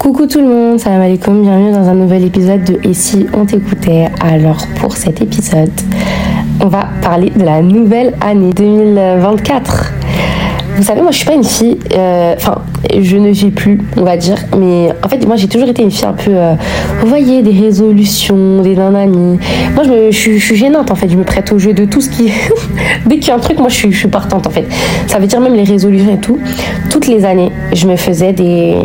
Coucou tout le monde, salam alaikum, bienvenue dans un nouvel épisode de Et si on t'écoutait? Alors pour cet épisode, on va parler de la nouvelle année 2024. Vous savez, moi je suis pas une fille, euh, enfin je ne vis plus, on va dire, mais en fait moi j'ai toujours été une fille un peu, euh, vous voyez, des résolutions, des nananis. Moi je, me, je, suis, gênante en fait, je me prête au jeu de tout ce qui... Dès qu'il y a un truc, moi je suis, je suis partante en fait. Ça veut dire même les résolutions et tout. Toutes les années, je me faisais des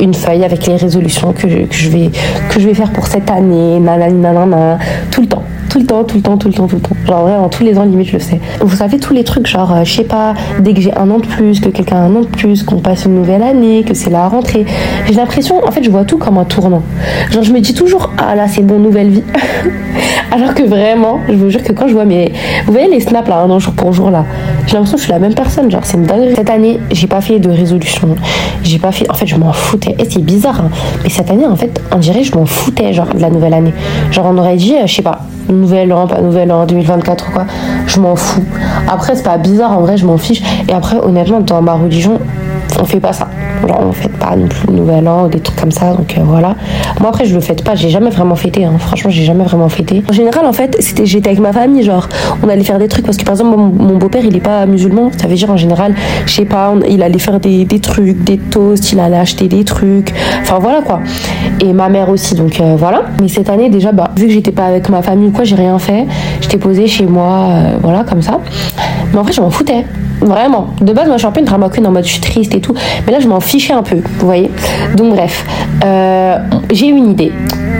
une feuille avec les résolutions que je, que je vais que je vais faire pour cette année, nanana, tout le temps tout le temps, tout le temps, tout le temps, tout le temps. Genre vraiment tous les ans limite je le sais. Vous savez tous les trucs genre euh, je sais pas, dès que j'ai un an de plus, que quelqu'un a un an de plus, qu'on passe une nouvelle année, que c'est la rentrée. J'ai l'impression, en fait je vois tout comme un tournant. Genre je me dis toujours ah là c'est bon nouvelle vie. Alors que vraiment, je vous jure que quand je vois mes, vous voyez les snaps là, un an jour pour jour là, j'ai l'impression que je suis la même personne. Genre c'est une dinguerie. Cette année j'ai pas fait de résolution, j'ai pas fait, en fait je m'en foutais. Et c'est bizarre, hein. mais cette année en fait on dirait je m'en foutais genre de la nouvelle année. Genre on aurait dit, euh, je sais pas, nouvel an, pas nouvel an, 2024 ou quoi, je m'en fous. Après, c'est pas bizarre, en vrai, je m'en fiche. Et après, honnêtement, dans ma religion, on fait pas ça. Genre, on fête pas non plus le nouvel an ou des trucs comme ça, donc euh, voilà. Moi, après, je le fête pas, j'ai jamais vraiment fêté, hein. franchement, j'ai jamais vraiment fêté. En général, en fait, c'était, j'étais avec ma famille, genre, on allait faire des trucs, parce que par exemple, mon, beau-père, il est pas musulman, ça veut dire en général, je sais pas, il allait faire des, des, trucs, des toasts, il allait acheter des trucs, enfin voilà quoi. Et ma mère aussi, donc euh, voilà. Mais cette année, déjà, bah, vu que j'étais pas avec ma famille ou quoi, j'ai rien fait, j'étais posée chez moi, euh, voilà, comme ça. Mais en vrai, je m'en foutais. Vraiment. De base, moi, je suis un peu une drama queen en mode je suis triste et tout. Mais là, je m'en fichais un peu, vous voyez. Donc, bref. Euh, j'ai une idée.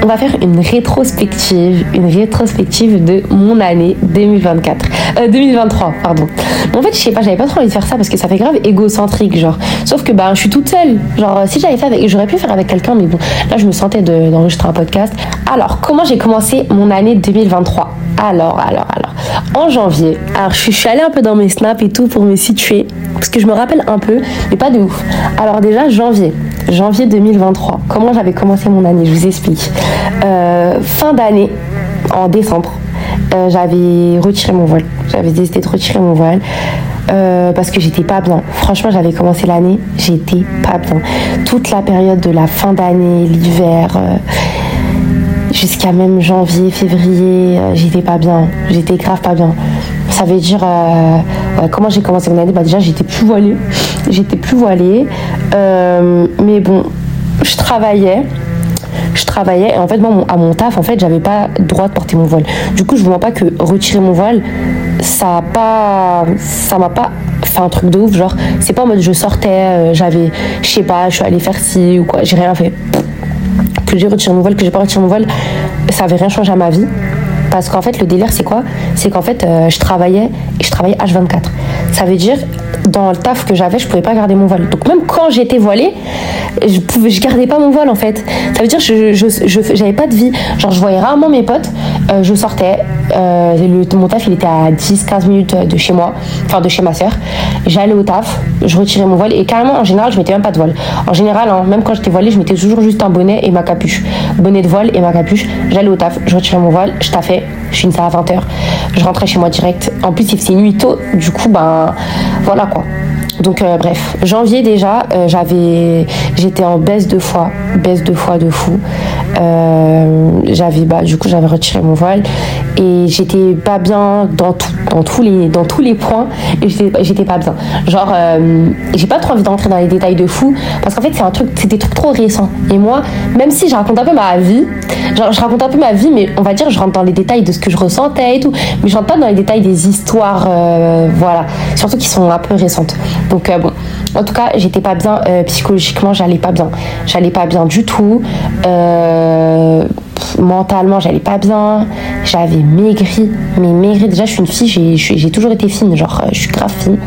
On va faire une rétrospective, une rétrospective de mon année 2024. Euh, 2023, pardon. Mais en fait, je sais pas, j'avais pas trop envie de faire ça parce que ça fait grave égocentrique, genre. Sauf que, bah, je suis toute seule. Genre, si j'avais fait avec, j'aurais pu faire avec quelqu'un, mais bon, là, je me sentais d'enregistrer un podcast. Alors, comment j'ai commencé mon année 2023 alors, alors, alors. En janvier, alors je suis allée un peu dans mes snaps et tout pour me situer, parce que je me rappelle un peu, mais pas de ouf. Alors déjà, janvier, janvier 2023, comment j'avais commencé mon année, je vous explique. Euh, fin d'année, en décembre, euh, j'avais retiré mon voile. J'avais décidé de retirer mon voile. Euh, parce que j'étais pas bien. Franchement, j'avais commencé l'année, j'étais pas bien. Toute la période de la fin d'année, l'hiver, jusqu'à même janvier, février, euh, j'étais pas bien. J'étais grave pas bien. Ça veut dire euh, comment j'ai commencé mon année? Bah déjà, j'étais plus voilée. J'étais plus voilée. Euh, mais bon, je travaillais. Je travaillais et en fait, moi, à mon taf, j'avais pas le droit de porter mon voile. Du coup, je vois pas que retirer mon voile, ça a pas, ça m'a pas fait un truc de ouf. Genre, c'est pas en mode je sortais, j'avais, je sais pas, je suis allée faire ci ou quoi. J'ai rien fait que j'ai retiré mon voile, que j'ai pas retiré mon voile, ça avait rien changé à ma vie. Parce qu'en fait, le délire, c'est quoi? C'est qu'en fait, euh, je travaillais et je travaillais H24. Ça veut dire, dans le taf que j'avais, je pouvais pas garder mon voile. Donc, même quand j'étais voilée, je pouvais, je gardais pas mon voile en fait. Ça veut dire, je, je, j'avais pas de vie. Genre, je voyais rarement mes potes. Euh, je sortais. Euh, le, mon taf, il était à 10-15 minutes de chez moi, enfin de chez ma soeur. J'allais au taf, je retirais mon voile et carrément, en général, je mettais même pas de voile. En général, hein, même quand j'étais voilée, je mettais toujours juste un bonnet et ma capuche. Bonnet de voile et ma capuche. J'allais au taf, je retirais mon voile, je taffais je finissais à 20h. Je rentrais chez moi direct. En plus, il faisait nuit tôt. Du coup, ben voilà quoi. Donc euh, bref, janvier déjà, euh, j'avais, j'étais en baisse de foi, baisse de foi de fou. Euh, j'avais, bah, du coup, j'avais retiré mon voile et j'étais pas bien dans tout, dans tous les, dans tous les points. Et j'étais, pas bien. Genre, j'ai pas trop envie d'entrer dans les détails de fou parce qu'en fait, c'est un truc, c'est des trucs trop récents. Et moi, même si je raconte un peu ma vie, genre, je raconte un peu ma vie, mais on va dire, je rentre dans les détails de ce que je ressentais et tout, mais je rentre pas dans les détails des histoires, voilà, surtout qui sont un peu récentes. Donc euh, bon, en tout cas, j'étais pas bien euh, psychologiquement, j'allais pas bien. J'allais pas bien du tout. Euh, mentalement, j'allais pas bien. J'avais maigri. Mais maigri, déjà, je suis une fille, j'ai toujours été fine. Genre, je suis grave fine.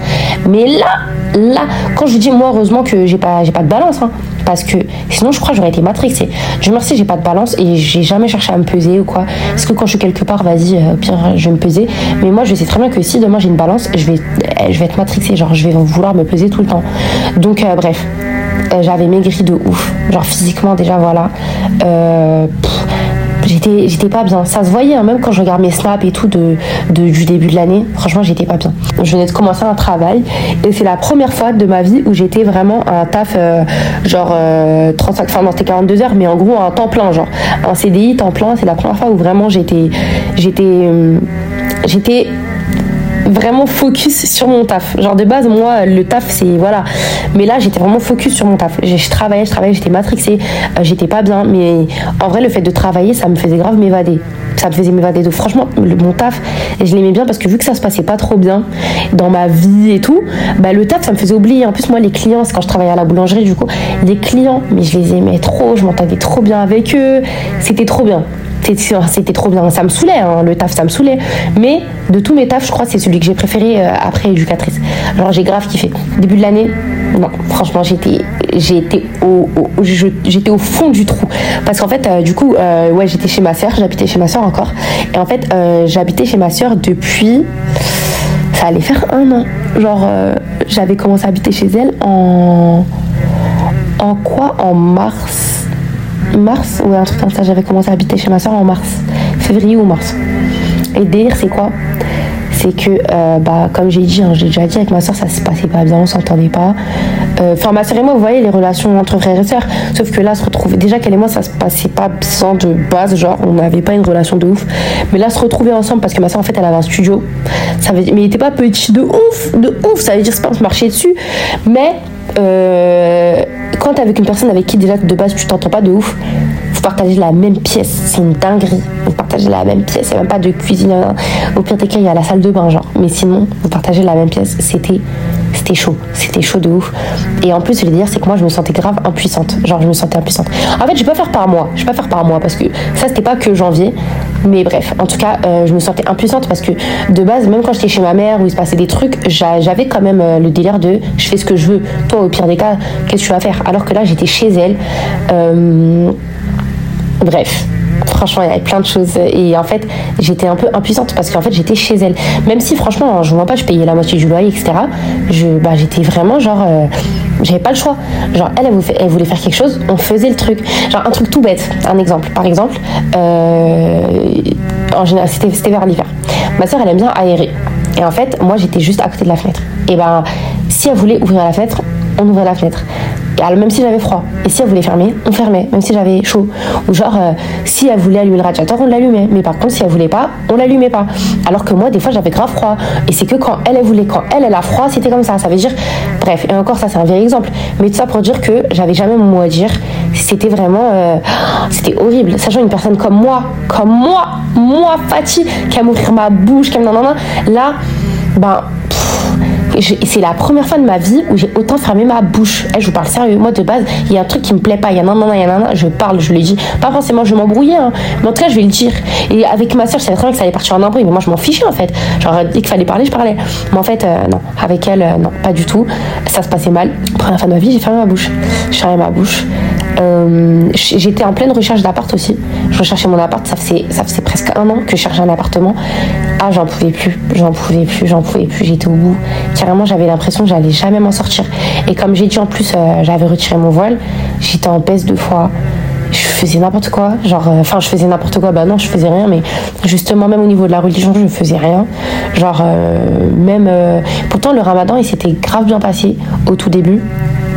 Mais là, là, quand je dis, moi, heureusement que j'ai pas, pas de balance. Hein, parce que sinon, je crois que j'aurais été matrixée. Je me remercie, j'ai pas de balance et j'ai jamais cherché à me peser ou quoi. Parce que quand je suis quelque part, vas-y, au pire, je vais me peser. Mais moi, je sais très bien que si demain j'ai une balance, je vais, je vais être matrixée. Genre, je vais vouloir me peser tout le temps. Donc, euh, bref. Euh, j'avais maigri de ouf. Genre, physiquement, déjà, voilà. Euh, j'étais pas bien ça se voyait hein, même quand je regarde mes snaps et tout de, du début de l'année franchement j'étais pas bien je venais de commencer un travail et c'est la première fois de ma vie où j'étais vraiment un taf euh, genre 35 euh, enfin non c'était 42 heures mais en gros un temps plein genre un CDI temps plein c'est la première fois où vraiment j'étais j'étais euh, j'étais vraiment focus sur mon taf. Genre de base, moi, le taf, c'est voilà. Mais là, j'étais vraiment focus sur mon taf. Je travaillais, je travaillais, j'étais matrixée, euh, j'étais pas bien. Mais en vrai, le fait de travailler, ça me faisait grave m'évader. Ça me faisait m'évader. Donc franchement, le, mon taf, je l'aimais bien parce que vu que ça se passait pas trop bien dans ma vie et tout, bah le taf, ça me faisait oublier. En plus, moi, les clients, c'est quand je travaillais à la boulangerie, du coup, les clients, mais je les aimais trop, je m'entendais trop bien avec eux. C'était trop bien c'était trop bien. Ça me saoulait, hein, le taf, ça me saoulait. Mais de tous mes tafs, je crois que c'est celui que j'ai préféré euh, après éducatrice. Alors j'ai grave kiffé. Début de l'année, non, franchement, j'étais j'étais au, j'étais au fond du trou parce qu'en fait euh, du coup euh, ouais j'étais chez ma soeur j'habitais chez ma soeur encore et en fait j'habitais chez ma soeur depuis ça allait faire un an genre j'avais commencé à habiter chez elle en en quoi en mars mars, ou un truc comme ça, j'avais commencé à habiter chez ma soeur en mars, février ou mars. Et délire, c'est quoi? C'est que, euh, bah, comme j'ai dit, hein, j'ai déjà dit avec ma soeur, ça se passait pas bien, on s'entendait pas. Euh, enfin, ma soeur et moi, vous voyez les relations entre frères et sœurs. Sauf que là, se retrouver. Déjà qu'elle et moi, ça se passait pas sans de base, genre, on n'avait pas une relation de ouf. Mais là, se retrouver ensemble, parce que ma soeur, en fait, elle avait un studio. Ça mais il était pas petit de ouf, de ouf. Ça veut dire, c'est pas on se marchait dessus. Mais euh, quand t'es avec une personne avec qui déjà de base tu t'entends pas de ouf, vous partagez la même pièce, c'est une dinguerie. Vous partagez la même pièce, il même pas de cuisine. Au pire des cas, il y a la salle de bain, genre. Mais sinon, vous partagez la même pièce. C'était c'était chaud, c'était chaud de ouf. Et en plus, je veux dire, c'est que moi, je me sentais grave impuissante. Genre, je me sentais impuissante. En fait, je vais pas faire par moi. Je vais pas faire par moi parce que ça, c'était pas que janvier. Mais bref, en tout cas, euh, je me sentais impuissante parce que de base, même quand j'étais chez ma mère où il se passait des trucs, j'avais quand même euh, le délire de je fais ce que je veux. Toi, au pire des cas, qu'est-ce que tu vas faire? Alors que là, j'étais chez elle. Euh, bref, franchement, il y avait plein de choses. Et en fait, j'étais un peu impuissante parce qu'en fait, j'étais chez elle. Même si, franchement, je vois pas, je payais la moitié du loyer, etc. Je, bah, j'étais vraiment genre. Euh, j'avais pas le choix. Genre, elle, elle, voulait faire quelque chose, on faisait le truc. Genre, un truc tout bête. Un exemple. Par exemple, euh, en général, c'était, c'était vers l'hiver. Ma soeur, elle aime bien aérer. Et en fait, moi, j'étais juste à côté de la fenêtre. Et ben, si elle voulait ouvrir la fenêtre, on ouvrait la fenêtre même si j'avais froid. Et si elle voulait fermer, on fermait, même si j'avais chaud. Ou genre, euh, si elle voulait allumer le radiateur, on l'allumait. Mais par contre, si elle voulait pas, on l'allumait pas. Alors que moi, des fois, j'avais grave froid. Et c'est que quand elle, elle voulait, quand elle, elle a froid, c'était comme ça. Ça veut dire, bref, et encore, ça, c'est un vieil exemple. Mais tout ça pour dire que j'avais jamais mon mot à dire. C'était vraiment, euh, c'était horrible. Sachant une personne comme moi, comme moi, moi, Fatih, qui aime ouvrir ma bouche, qui aime non, là, c'est la première fois de ma vie où j'ai autant fermé ma bouche. Eh, je vous parle sérieux. Moi, de base, il y a un truc qui me plaît pas. Il y a non, non, il y a je parle, je le dis. Pas forcément, je m'embrouillais, hein. mais en tout cas, je vais le dire. Et avec ma soeur, je savais très bien que ça allait partir en embrouille, mais moi, je m'en fichais en fait. Genre, dès qu'il fallait parler, je parlais. Mais en fait, euh, non, avec elle, euh, non, pas du tout. Ça se passait mal. Première fois de ma vie, j'ai fermé ma bouche. J'ai fermé ma bouche. Euh, j'étais en pleine recherche d'appart aussi. Je recherchais mon appart. Ça faisait, ça faisait presque un an que je cherchais un appartement. Ah, j'en pouvais plus, j'en pouvais plus, j'en pouvais plus. J'étais au bout. Carrément, j'avais l'impression que j'allais jamais m'en sortir. Et comme j'ai dit en plus, euh, j'avais retiré mon voile. J'étais en baisse deux fois je faisais n'importe quoi. Genre, euh, enfin, je faisais n'importe quoi. Bah non, je faisais rien. Mais justement, même au niveau de la religion, je ne faisais rien. Genre, même. pourtant, le ramadan, il s'était grave bien passé au tout début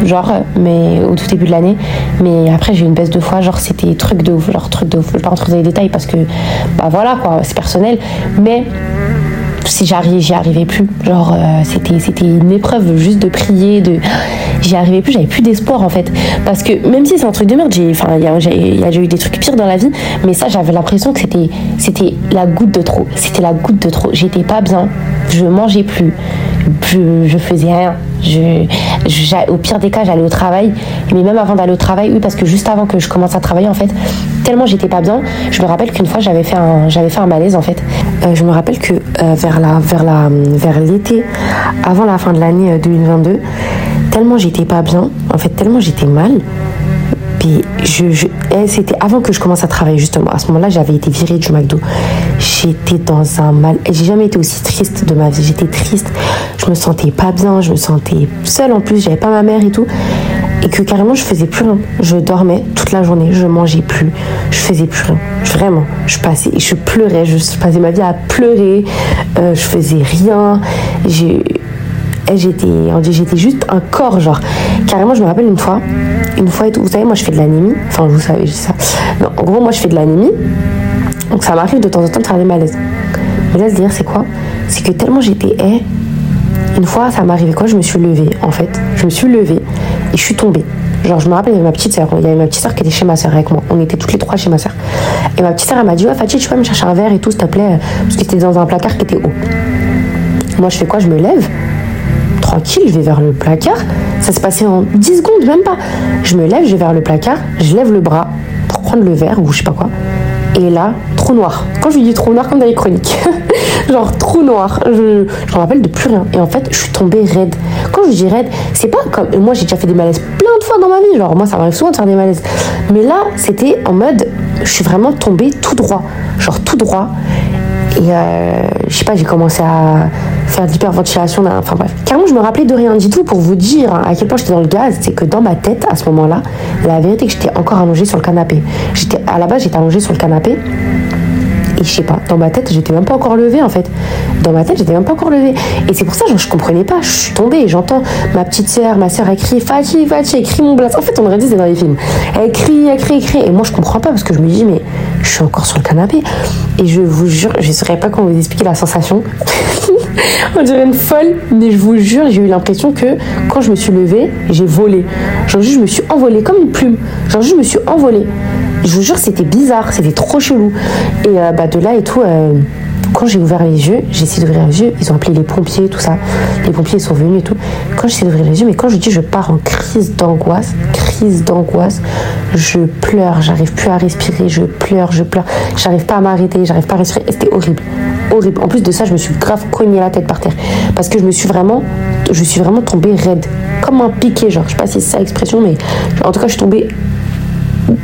genre, mais au tout début de l'année. Mais après, j'ai eu une baisse de foi, genre, c'était truc de ouf, genre, truc de ouf. Je vais pas rentrer dans les détails parce que, bah voilà, quoi, c'est personnel. Mais si j'arrivais, j'y arrivais plus. Genre, euh, c'était, c'était une épreuve juste de prier, de. J'y arrivais plus, j'avais plus d'espoir en fait. Parce que même si c'est un truc de merde, j'ai, il y a, eu des trucs pires dans la vie, mais ça, j'avais l'impression que c'était la goutte de trop. C'était la goutte de trop. J'étais pas bien, je mangeais plus, je, faisais rien. Au pire des cas, j'allais au travail. Mais même avant d'aller au travail, oui, parce que juste avant que je commence à travailler, en fait, tellement j'étais pas bien, je me rappelle qu'une fois, j'avais fait un, j'avais fait un malaise, en fait. Euh, je me rappelle que euh, vers la, vers la, vers l'été, avant la fin de l'année 2022, euh, tellement j'étais pas bien, en fait, tellement j'étais mal, je, eh, c'était avant que je commence à travailler justement. À ce moment-là, j'avais été virée du McDo. J'étais dans un mal. J'ai jamais été aussi triste de ma vie. J'étais triste. Je me sentais pas bien. Je me sentais seule en plus. J'avais pas ma mère et tout. et que carrément je faisais plus rien. Je dormais toute la journée, je mangeais plus, je faisais plus rien. Vraiment, je passais, je pleurais, je passais ma vie à pleurer, euh, je faisais rien. J'ai j'étais j'étais juste un corps genre carrément je me rappelle une fois une fois et tout. Vous savez moi je fais de l'anémie. Enfin vous savez je ça. En gros moi je fais de l'anémie. Donc ça m'arrive de temps en temps de faire des malaises. Mais là se dire c'est quoi? C'est que tellement j'étais haie une fois ça m'arrivait quoi? Je me suis levée en fait. Je me suis levée et je suis tombée. Genre, je me rappelle, il y avait ma petite sœur. Il y avait ma petite sœur qui était chez ma sœur avec moi. On était toutes les trois chez ma sœur. Et ma petite sœur, elle m'a dit Ouais, Fatih, tu peux me chercher un verre et tout, s'il te plaît Parce que c'était dans un placard qui était haut. Moi, je fais quoi? Je me lève tranquille, je vais vers le placard. Ça se passait en 10 secondes, même pas. Je me lève, je vais vers le placard, je lève le bras pour prendre le verre ou je sais pas quoi. Et là, trop noir. Quand je lui dis trop noir, comme dans les chroniques. Genre trop noir. Je, je me rappelle de plus rien. Et en fait, je suis tombée raide. Quand je dis raide, c'est pas comme. Moi, j'ai déjà fait des malaises plein de fois dans ma vie. Genre, moi, ça m'arrive souvent de faire des malaises. Mais là, c'était en mode. Je suis vraiment tombée tout droit. Genre tout droit. Et euh, je sais pas, j'ai commencé à faire de l'hyperventilation. Enfin bref. Carrément, je me rappelais de rien du tout pour vous dire à quel point j'étais dans le gaz. C'est que dans ma tête, à ce moment-là, la vérité, que j'étais encore allongée sur le canapé. J'étais, à la base, j'étais allongée sur le canapé. Et je sais pas, dans ma tête, j'étais même pas encore levée en fait. Dans ma tête, j'étais même pas encore levée. Et c'est pour ça, genre, je comprenais pas. Je suis tombée, j'entends ma petite sœur, ma sœur, elle crie Fatih, Fatih, elle crie mon blast. En fait, on aurait dit c'est dans les films. Elle crie, elle crie, elle crie. Et moi, je comprends pas parce que je me dis, mais je suis encore sur le canapé. Et je vous jure, je ne saurais pas comment vous expliquer la sensation. on dirait une folle, mais je vous jure, j'ai eu l'impression que quand je me suis levée, j'ai volé. Genre, je me suis envolée comme une plume. Genre, je me suis envolée. Je vous jure, c'était bizarre, c'était trop chelou. Et euh, bah, de là et tout, euh, quand j'ai ouvert les yeux, j'ai essayé d'ouvrir les yeux, ils ont appelé les pompiers, tout ça. Les pompiers sont venus et tout. Quand j'essaie d'ouvrir les yeux, mais quand je dis je pars en crise d'angoisse, crise d'angoisse, je pleure, j'arrive plus à respirer, je pleure, je pleure, j'arrive pas à m'arrêter, j'arrive pas à respirer. C'était horrible, En plus de ça, je me suis grave cogné la tête par terre parce que je me suis vraiment, je suis vraiment tombée raide, comme un piqué, genre. Je sais pas si c'est ça l'expression, mais en tout cas, je suis tombée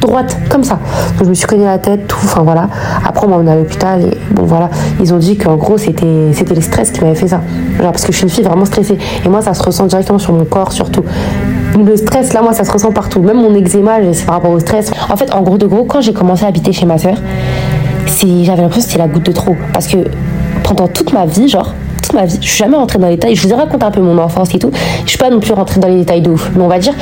droite, comme ça. Donc, je me suis cogné la tête, tout, enfin voilà. Après, on m'a à l'hôpital et bon voilà, ils ont dit qu'en gros, c'était, c'était le stress qui m'avait fait ça. Genre, parce que je suis une fille vraiment stressée. Et moi, ça se ressent directement sur mon corps, surtout. Le stress, là, moi, ça se ressent partout. Même mon eczéma, c'est par rapport au stress. En fait, en gros de gros, quand j'ai commencé à habiter chez ma soeur, j'avais l'impression que c'était la goutte de trop. Parce que pendant toute ma vie, genre, ma vie. Je suis jamais rentrée dans les détails. Je vous ai raconté un peu mon enfance et tout. Je suis pas non plus rentrée dans les détails de ouf. Mais on va dire,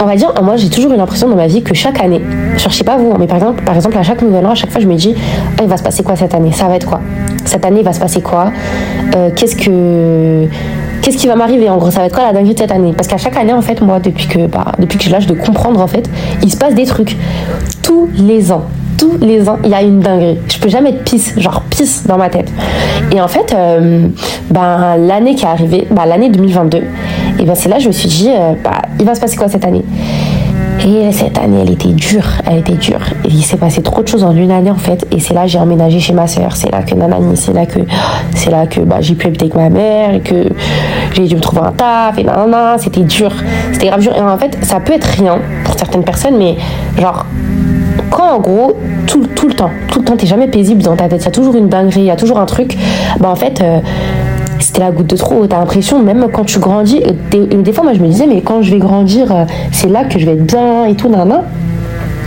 on va dire, moi j'ai toujours eu l'impression dans ma vie que chaque année, je sais pas vous, mais par exemple, par exemple à chaque nouvel an, à chaque fois je me dis, ah, il va se passer quoi cette année? Ça va être quoi? Cette année il va se passer quoi? Euh, Qu'est-ce que qu'est-ce qui va m'arriver? En gros ça va être quoi la dinguerie de cette année? Parce qu'à chaque année en fait moi depuis que bah, depuis que j'ai l'âge de comprendre en fait il se passe des trucs tous les ans tous les ans, il y a une dinguerie. Je peux jamais être pisse, genre pisse dans ma tête. Et en fait, euh, ben, l'année qui est arrivée, ben, l'année 2022, et ben, c'est là que je me suis dit, euh, bah, il va se passer quoi cette année? Et cette année, elle était dure, elle était dure. Il s'est passé trop de choses en une année en fait. Et c'est là que j'ai emménagé chez ma soeur. C'est là que nanani, c'est là que, c'est là que bah, j'ai pu habiter avec ma mère et que j'ai dû me trouver un taf et nanana. C'était dur, c'était grave dur. Et en fait, ça peut être rien pour certaines personnes, mais genre quand en gros, tout, tout le temps, tout le temps, t'es jamais paisible dans ta tête, il y a toujours une dinguerie, il y a toujours un truc, bah en fait, euh, c'était la goutte de trop. T'as l'impression, même quand tu grandis, des, des, fois, moi je me disais, mais quand je vais grandir, euh, c'est là que je vais être bien et tout, nan,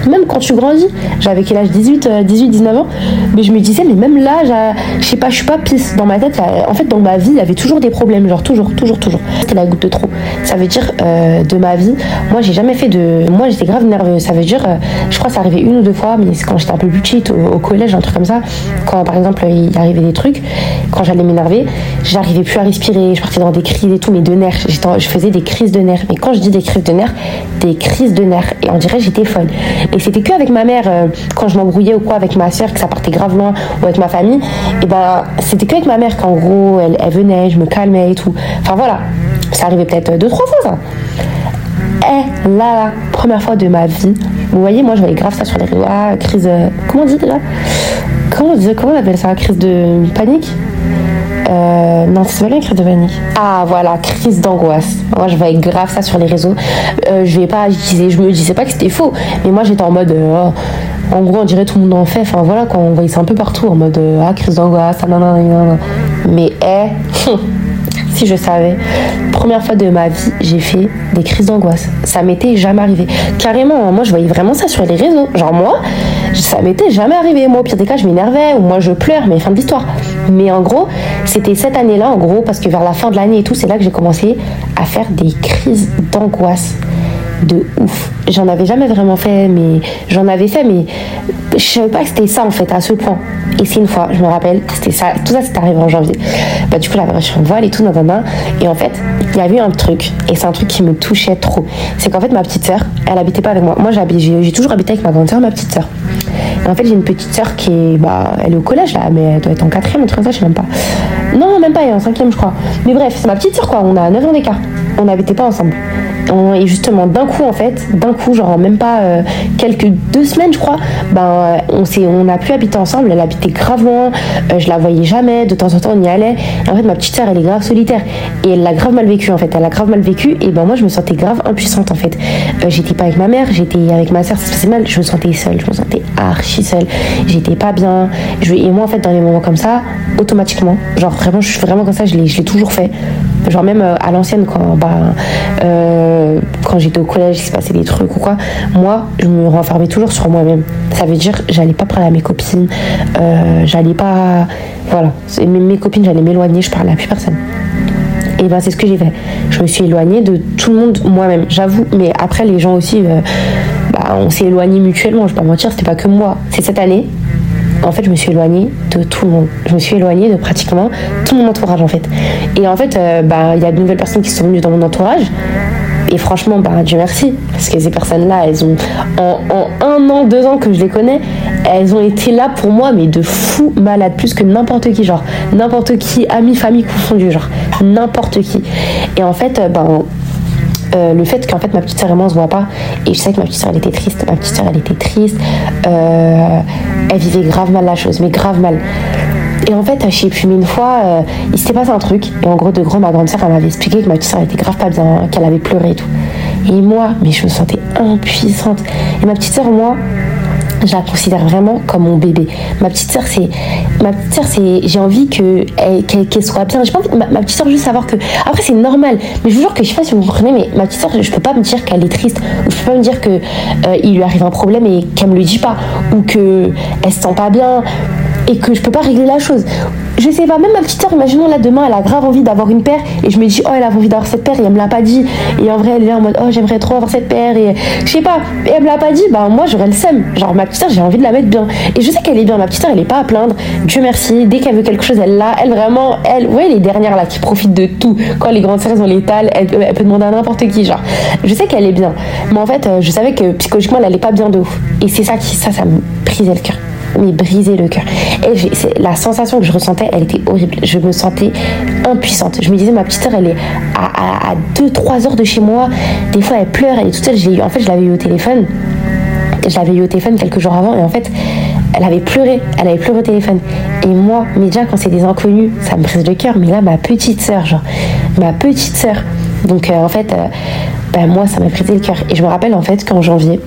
même quand tu grandis, j'avais quel âge 18, 18, 19 ans, mais je me disais, mais même là, je sais pas, je suis pas pisse. Dans ma tête, en fait, dans ma vie, il y avait toujours des problèmes, genre toujours, toujours, toujours. C'était la goutte de trop. Ça veut dire, euh, de ma vie, moi, j'ai jamais fait de. Moi, j'étais grave nerveuse. Ça veut dire, euh, je crois que ça arrivait une ou deux fois, mais c'est quand j'étais un peu plus petite, au, collège, un truc comme ça. Quand, par exemple, il arrivait des trucs, quand j'allais m'énerver, j'arrivais plus à respirer, je partais dans des crises et tout, mais de nerfs. Je faisais des crises de nerfs. Mais quand je dis des crises de nerfs, des crises de nerfs. Et on dirait j'étais folle. Et c'était que avec ma mère, euh, quand je m'embrouillais ou quoi avec ma soeur, que ça partait grave loin, ou avec ma famille, et ben c'était que avec ma mère qu'en gros elle, elle, venait, je me calmais et tout. Enfin voilà, ça arrivait peut-être deux, trois fois ça. Et là, la première fois de ma vie, vous voyez, moi je voyais grave ça sur les réseaux, ah, crise. Euh, comment on dit déjà? Comment, on comment on appelle ça? Crise de panique? Euh, non, c'est pas la crise de panique. Ah voilà, crise d'angoisse. Moi, je voyais grave ça sur les réseaux. Euh, je vais pas, je, disais, je me disais pas que c'était faux, mais moi j'étais en mode. Euh, en gros, on dirait tout le monde en fait. Enfin voilà, quand on voyait ça un peu partout, en mode ah, crise d'angoisse, ah, non. Mais, eh, si je savais, première fois de ma vie, j'ai fait des crises d'angoisse. Ça m'était jamais arrivé. Carrément, moi je voyais vraiment ça sur les réseaux. Genre moi, ça m'était jamais arrivé. Moi, au pire des cas, je m'énervais ou moi je pleure, mais fin de l'histoire. Mais en gros, c'était cette année-là, en gros, parce que vers la fin de l'année et tout, c'est là que j'ai commencé à faire des crises d'angoisse de ouf. J'en avais jamais vraiment fait, mais j'en avais fait, mais je savais pas que c'était ça en fait, à ce point. Et c'est une fois, je me rappelle, c'était ça, tout ça c'était arrivé en janvier. Bah, du coup, j'avais reçu un voile et tout, nanana. Et en fait, il y avait un truc, et c'est un truc qui me touchait trop. C'est qu'en fait, ma petite sœur, elle habitait pas avec moi. Moi, j'ai toujours habité avec ma grande sœur, ma petite sœur. Et en fait, j'ai une petite sœur qui est, bah, elle est au collège là, mais elle doit être en quatrième, un truc comme ça, je sais même pas. Non, même pas, elle est en cinquième, je crois. Mais bref, c'est ma petite sœur quoi, on a 9 ans d'écart. On n'habitait pas ensemble et justement d'un coup en fait d'un coup genre même pas euh, quelques deux semaines je crois ben on s'est on a pu habiter ensemble elle habitait grave loin euh, je la voyais jamais de temps en temps on y allait. En fait ma petite sœur elle est grave solitaire. Et elle l'a grave mal vécu en fait. Elle a grave mal vécu. Et ben moi je me sentais grave impuissante en fait. Euh, j'étais pas avec ma mère j'étais avec ma sœur c'est mal. Je me sentais seule je me sentais archi seule. J'étais pas bien. Je, et moi en fait dans les moments comme ça automatiquement genre vraiment je suis vraiment comme ça je l'ai toujours fait. Genre même à l'ancienne quand bah euh, quand j'étais au collège, il se passait des trucs ou quoi, moi, je me renfermais toujours sur moi-même. Ça veut dire, j'allais pas parler à mes copines, euh, j'allais pas. Voilà, mes, copines, j'allais m'éloigner, je parlais à plus personne. Et ben c'est ce que j'ai fait. Je me suis éloignée de tout le monde moi-même, j'avoue. Mais après les gens aussi, euh, bah, on s'est éloignés mutuellement. Je vais pas mentir, c'était pas que moi. C'est cette année. En fait, je me suis éloignée de tout le monde. Je me suis éloignée de pratiquement tout mon entourage en fait. Et en fait, bah, il y a de nouvelles personnes qui sont venues dans mon entourage. Et franchement, bah, Dieu merci, parce que ces personnes-là, elles ont, en, un an, deux ans que je les connais, elles ont été là pour moi, mais de fou malade, plus que n'importe qui, genre, n'importe qui, amis, famille confondus, genre, n'importe qui. Et en fait, ben, euh, le fait qu'en fait ma petite sœur et moi on se voit pas et je sais que ma petite sœur elle était triste ma petite sœur elle était triste euh, elle vivait grave mal la chose mais grave mal et en fait, je sais plus, une fois, euh, il s'était passé un truc. Et en gros, de gros, ma grande sœur, elle m'avait expliqué que ma petite sœur était grave pas bien, qu'elle avait pleuré et tout. Et moi, je me sentais impuissante. Et ma petite sœur, moi, je la considère vraiment comme mon bébé. Ma petite sœur, c'est, ma petite sœur, c'est, j'ai envie que qu'elle, soit bien. J'ai pas envie, ma, ma, petite sœur juste savoir que, après c'est normal, mais je vous jure que je sais pas si vous comprenez, mais ma petite sœur, je peux pas me dire qu'elle est triste, ou je peux pas me dire que euh, il lui arrive un problème et qu'elle me le dit pas, ou que elle se sent pas bien, et que je peux pas régler la chose. Je sais pas, même ma petite soeur, imaginons là demain, elle a grave envie d'avoir une paire et je me dis, oh, elle a envie d'avoir cette paire et elle me l'a pas dit. Et en vrai, elle est en mode, oh, j'aimerais trop avoir cette paire et je sais pas, et elle me l'a pas dit, bah moi j'aurais le seum. Genre, ma petite soeur, j'ai envie de la mettre bien. Et je sais qu'elle est bien, ma petite soeur, elle est pas à plaindre. Dieu merci, dès qu'elle veut quelque chose, elle l'a. Elle vraiment, elle, ouais, les dernières là qui profitent de tout. Quand les grandes sœurs ont l'étal, elle, elle, peut demander à n'importe qui. Genre, je sais qu'elle est bien. Mais en fait, euh, je savais que psychologiquement, elle allait pas bien de ouf. Et c'est ça qui, ça, ça me brisait le cœur mais brisé le cœur. Et la sensation que je ressentais, elle était horrible. Je me sentais impuissante. Je me disais, ma petite soeur, elle est à 2-3 heures de chez moi. Des fois, elle pleure, elle est toute seule. Eu, en fait, je l'avais eu au téléphone. Je l'avais eu au téléphone quelques jours avant. Et en fait, elle avait pleuré. Elle avait pleuré au téléphone. Et moi, mais déjà, quand c'est des inconnus, ça me brise le cœur. Mais là, ma petite soeur, genre, ma petite soeur. Donc, euh, en fait, euh, bah, moi, ça m'a brisé le cœur. Et je me rappelle, en fait, qu'en janvier,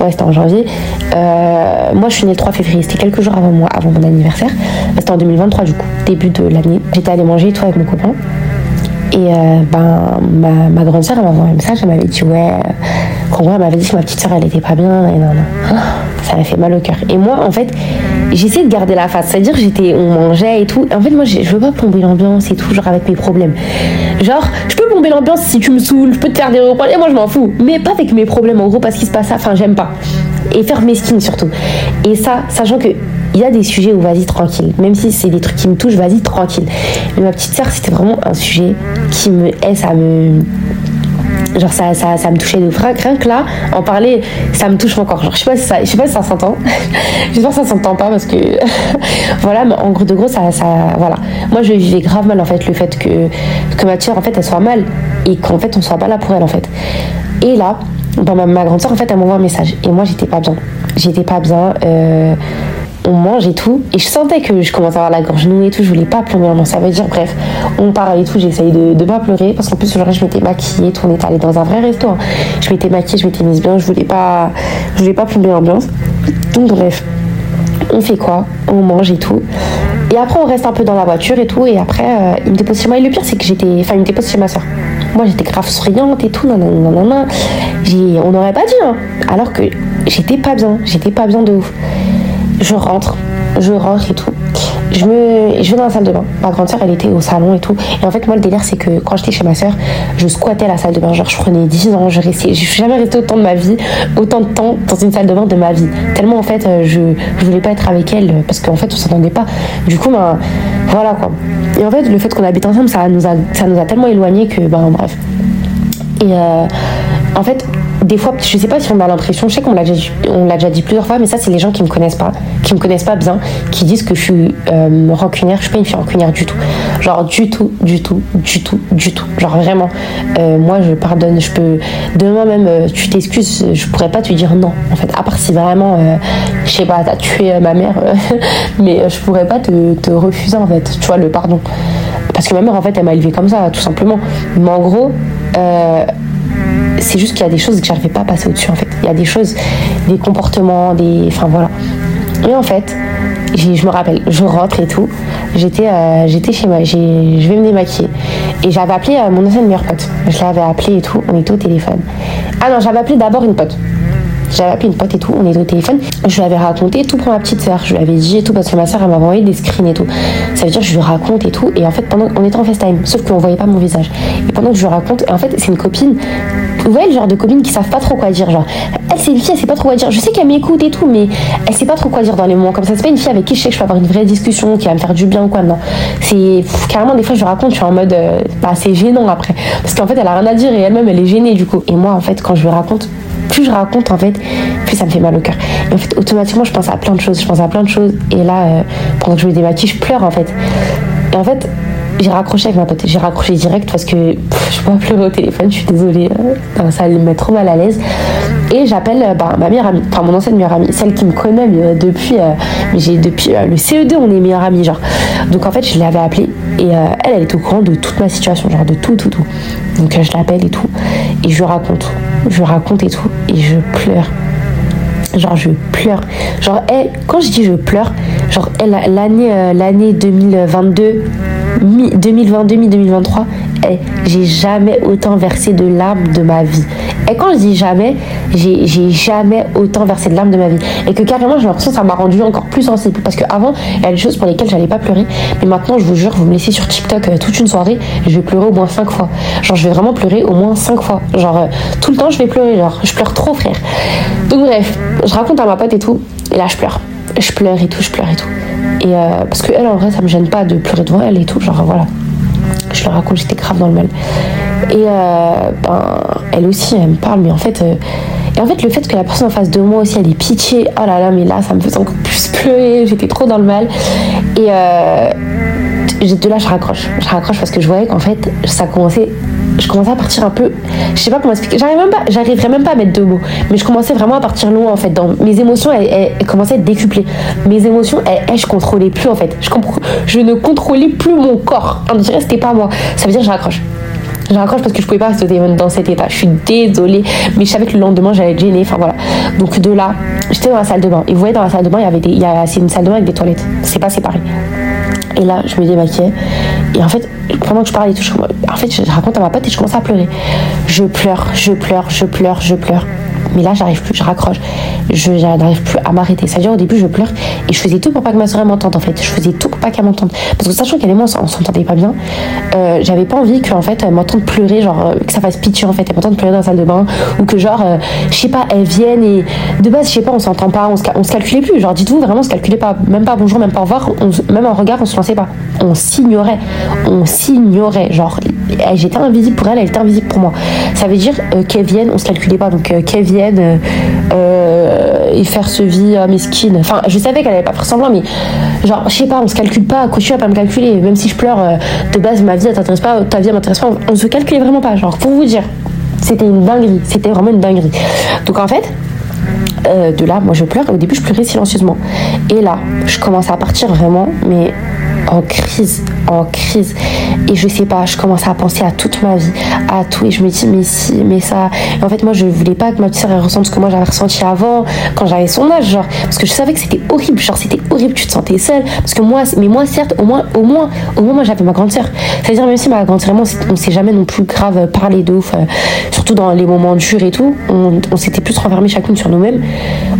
ouais, c'était en janvier. Euh, moi, je suis née le 3 février, c'était quelques jours avant moi, avant mon anniversaire. C'était en 2023, du coup, début de l'année. J'étais allée manger tout avec mon copain. Et euh, ben, ma, ma grande soeur, elle m'a envoyé un message, elle m'avait dit, ouais, euh, elle m'avait dit que ma petite soeur, elle était pas bien, et non, non. Ça m'a fait mal au cœur. Et moi, en fait, j'essaie de garder la face. C'est-à-dire, j'étais, on mangeait et tout. En fait, moi, je veux pas plomber l'ambiance et tout, genre avec mes problèmes. Genre, je peux plomber l'ambiance si tu me saoules, je peux te faire des reproches, et moi, je m'en fous. Mais pas avec mes problèmes, en gros, parce qu'il se passe ça. Enfin, j'aime pas. Et faire mesquine surtout. Et ça, sachant que il y a des sujets où vas-y tranquille. Même si c'est des trucs qui me touchent, vas-y tranquille. Mais ma petite sœur, c'était vraiment un sujet qui me est, ça me genre ça, ça, ça me touchait de frac rien que là en parler ça me touche encore. Genre je sais pas si ça je sais pas si ça s'entend. J'espère que ça s'entend pas parce que voilà mais en gros de gros ça, ça voilà. Moi je vivais grave mal en fait le fait que que ma soeur en fait elle soit mal et qu'en fait on soit pas là pour elle en fait. Et là ma, ma grande soeur en fait elle m'envoie un message. Et moi j'étais pas bien. J'étais pas bien euh, on mange et tout. Et je sentais que je commençais à avoir la gorge nouée et tout. Je voulais pas pleurer. Non, ça veut dire, bref, on parle et tout. J'essayais de, de pas pleurer parce qu'en plus, jour je m'étais maquillée. Tout, on était allé dans un vrai resto. Hein. Je m'étais maquillée, je m'étais mise bien. Je voulais pas, je voulais pas plomber l'ambiance. Donc, bref, on fait quoi? On mange et tout. Et après, on reste un peu dans la voiture et tout. Et après, euh, il me dépose chez moi. Et le pire, c'est que j'étais. Enfin, il me dépose chez ma soeur. Moi, j'étais grave souriante et tout. Nanana. J'ai, on n'aurait pas dit, hein. Alors que j'étais pas bien. J'étais pas bien de ouf. Je rentre. Je rentre et tout. Je me je vais dans la salle de bain. Ma grande soeur elle était au salon et tout. Et en fait moi le délire c'est que quand j'étais chez ma soeur je squattais la salle de bain. Genre je prenais 10 ans je restais je suis jamais restée autant de ma vie autant de temps dans une salle de bain de ma vie. Tellement en fait euh, je, je voulais pas être avec elle parce qu'en fait on s'entendait pas. Du coup ben voilà quoi. Et en fait le fait qu'on habite ensemble ça nous a ça nous a tellement éloignés que ben bref. Et euh, en fait des fois, je sais pas si on a l'impression, je sais qu'on l'a déjà, dit plusieurs fois, mais ça, c'est les gens qui me connaissent pas, qui me connaissent pas bien, qui disent que je suis euh, rancunière. Je suis pas une fille rancunière du tout. Genre, du tout, du tout, du tout, du tout. Genre, vraiment. Euh, moi, je pardonne. Je peux. Demain même, euh, tu t'excuses, je pourrais pas te dire non, en fait. À part si vraiment, je sais pas, t'as tué ma mère, mais je pourrais pas te, te, refuser, en fait, tu vois, le pardon. Parce que ma mère, en fait, elle m'a élevé comme ça, tout simplement. Mais en gros, c'est juste qu'il y a des choses que j'arrivais pas à passer au-dessus en fait. Il y a des choses, des comportements, des. Enfin voilà. Et en fait, je me rappelle, je rentre et tout. J'étais euh, chez moi, je vais me démaquiller. Et j'avais appelé euh, mon ancienne meilleure pote. Je l'avais appelé et tout, on était au téléphone. Ah non, j'avais appelé d'abord une pote. J'avais appelé une pote et tout, on était au téléphone. Je lui avais raconté tout pour ma petite soeur. Je lui avais dit et tout parce que ma soeur elle m'avait envoyé des screens et tout. Ça veut dire que je lui raconte et tout. Et en fait, pendant on était en FaceTime, sauf qu'on voyait pas mon visage. Et pendant que je lui raconte, en fait, c'est une copine. Vous voyez le genre de copine qui savent pas trop quoi dire. Genre, elle c'est une fille, elle sait pas trop quoi dire. Je sais qu'elle m'écoute et tout, mais elle sait pas trop quoi dire dans les moments comme ça. C'est pas une fille avec qui je sais que je peux avoir une vraie discussion, qui va me faire du bien ou quoi. Non. C'est carrément des fois je lui raconte, je suis en mode, euh, bah, c'est gênant après. Parce qu'en fait, elle a rien à dire et elle-même elle est gênée du coup. Et moi, en fait, quand je lui raconte, plus je raconte en fait, plus ça me fait mal au cœur. Et en fait, automatiquement, je pense à plein de choses. Je pense à plein de choses. Et là, euh, pendant que je me démaquille, je pleure en fait. Et en fait, j'ai raccroché avec ma pote. J'ai raccroché direct parce que je peux pas pleurer au téléphone. Je suis désolée. Euh, ça me met trop mal à l'aise. Et j'appelle euh, bah, ma meilleure amie, enfin mon ancienne meilleure amie, celle qui me connaît mais, depuis, j'ai depuis le CE2, on est meilleure amie, genre. Donc en fait, je l'avais appelée et elle, elle est au courant de toute ma situation, genre de tout, tout, tout. Donc je l'appelle et tout. Et je lui raconte. Je raconte et tout. Et je pleure. Genre je pleure. Genre elle, quand je dis je pleure, genre l'année euh, l'année 2022 2022-2023, eh, j'ai jamais autant versé de larmes de ma vie. Et quand je dis jamais, j'ai jamais autant versé de larmes de ma vie. Et que carrément, j'ai l'impression que ça m'a rendu encore plus sensible. Parce qu'avant, il y a des choses pour lesquelles j'allais pas pleurer. Mais maintenant, je vous jure, vous me laissez sur TikTok euh, toute une soirée, je vais pleurer au moins 5 fois. Genre, je vais vraiment pleurer au moins 5 fois. Genre, euh, tout le temps, je vais pleurer. Genre, je pleure trop, frère. Donc, bref, je raconte à ma pote et tout. Et là, je pleure. Je pleure et tout, je pleure et tout. Et euh, parce que elle, en vrai, ça me gêne pas de pleurer devant elle et tout. Genre, voilà. Je le raconte, j'étais grave dans le mal. Et euh, ben, elle aussi, elle me parle, mais en fait, euh, et en fait, le fait que la personne en face de moi aussi, elle est pitié, oh là là, mais là, ça me faisait encore plus pleurer, j'étais trop dans le mal. Et de là, je raccroche. Je raccroche parce que je voyais qu'en fait, ça commençait je commençais à partir un peu. Je sais pas comment expliquer. J'arrive même pas, j'arriverais même pas à mettre deux mots. Mais je commençais vraiment à partir loin en fait. Dans mes émotions, elles, commençaient à être décuplées. Mes émotions, elles, je contrôlais plus en fait. Je, ne contrôlais plus mon corps. On dirait c'était pas moi. Ça veut dire que je raccroche. Je raccroche parce que je pouvais pas rester dans cet état. Je suis désolée, mais je savais que le lendemain j'allais être. Enfin voilà. Donc de là, j'étais dans la salle de bain. Et vous voyez, dans la salle de bain, il y avait des, c'est une salle de bain avec des toilettes. C'est pas séparé. Et là, je me démaquillais. Et en fait, pendant que je parlais et tout, je, en fait, je raconte à ma pote et je commence à pleurer. Je pleure, je pleure, je pleure, je pleure. Mais là, j'arrive plus, je raccroche. Je n'arrive plus à m'arrêter. C'est-à-dire, au début, je pleure et je faisais tout pour pas que ma soeur m'entende, en fait. Je faisais tout pour pas qu'elle m'entende. Parce que sachant qu'elle et moi, on s'entendait pas bien, euh, j'avais pas envie qu'en fait, elle m'entende pleurer, genre, euh, que ça fasse pitié, en fait. Elle m'entende pleurer dans la salle de bain. Ou que, genre, euh, je sais pas, elle vienne et de base, je sais pas, on s'entend pas, on se, on se calculait plus. Genre, dites-vous, vraiment, on se calculait pas. Même pas bonjour, même pas au revoir. même en regard, on se lançait pas. On s'ignorait. On s'ignorait. Genre, j'étais invisible pour elle, elle était invisible pour moi. Ça veut dire qu'elle vienne, on se calculait pas. Donc, qu'elle vienne euh, et faire ce vie à mesquine. Enfin, je savais qu'elle allait pas faire semblant, mais genre, je sais pas, on se calcule pas. Tu vas pas me calculer. Même si je pleure, euh, de base, ma vie, elle t'intéresse pas, ta vie, m'intéresse pas. On, se calculait vraiment pas. Genre, pour vous dire, c'était une dinguerie. C'était vraiment une dinguerie. Donc, en fait, euh, de là, moi je pleure. Au début, je pleurais silencieusement. Et là, je commence à partir vraiment, mais en crise, en crise. Et je sais pas, je commence à penser à toute ma vie, à tout. Et je me dis, mais si, mais ça. en fait, moi, je voulais pas que ma petite sœur ressente ce que moi j'avais ressenti avant, quand j'avais son âge, genre. Parce que je savais que c'était horrible, genre, c'était horrible, tu te sentais seule. Parce que moi, mais moi, certes, au moins, au moins, au moins, moi, j'avais ma grande sœur. C'est-à-dire, même si ma grande sœur, on s'est jamais non plus grave parlé de ouf, euh, surtout dans les moments durs et tout, on, on s'était plus renfermés chacune sur nous-mêmes.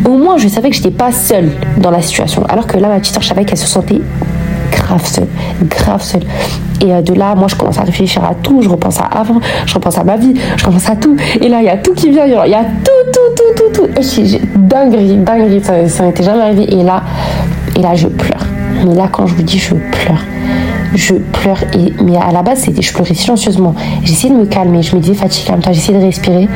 Au moins, je savais que j'étais pas seule dans la situation. Alors que là, ma petite sœur, je savais qu'elle se sentait grave seule, grave seule. Et euh, de là, moi, je commence à réfléchir à tout. Je repense à avant, je repense à ma vie, je repense à tout. Et là, il y a tout qui vient. Il y a tout, tout, tout, tout, tout. Et j'ai dinguerie, dinguerie. Ça, ça n'était jamais arrivé. Et là, et là, je pleure. Mais là, quand je vous dis, je pleure je pleure. Mais à la base, c'était, je pleurais silencieusement. J'essayais de me calmer. Je me disais, fatigue, calme-toi. J'essayais de respirer.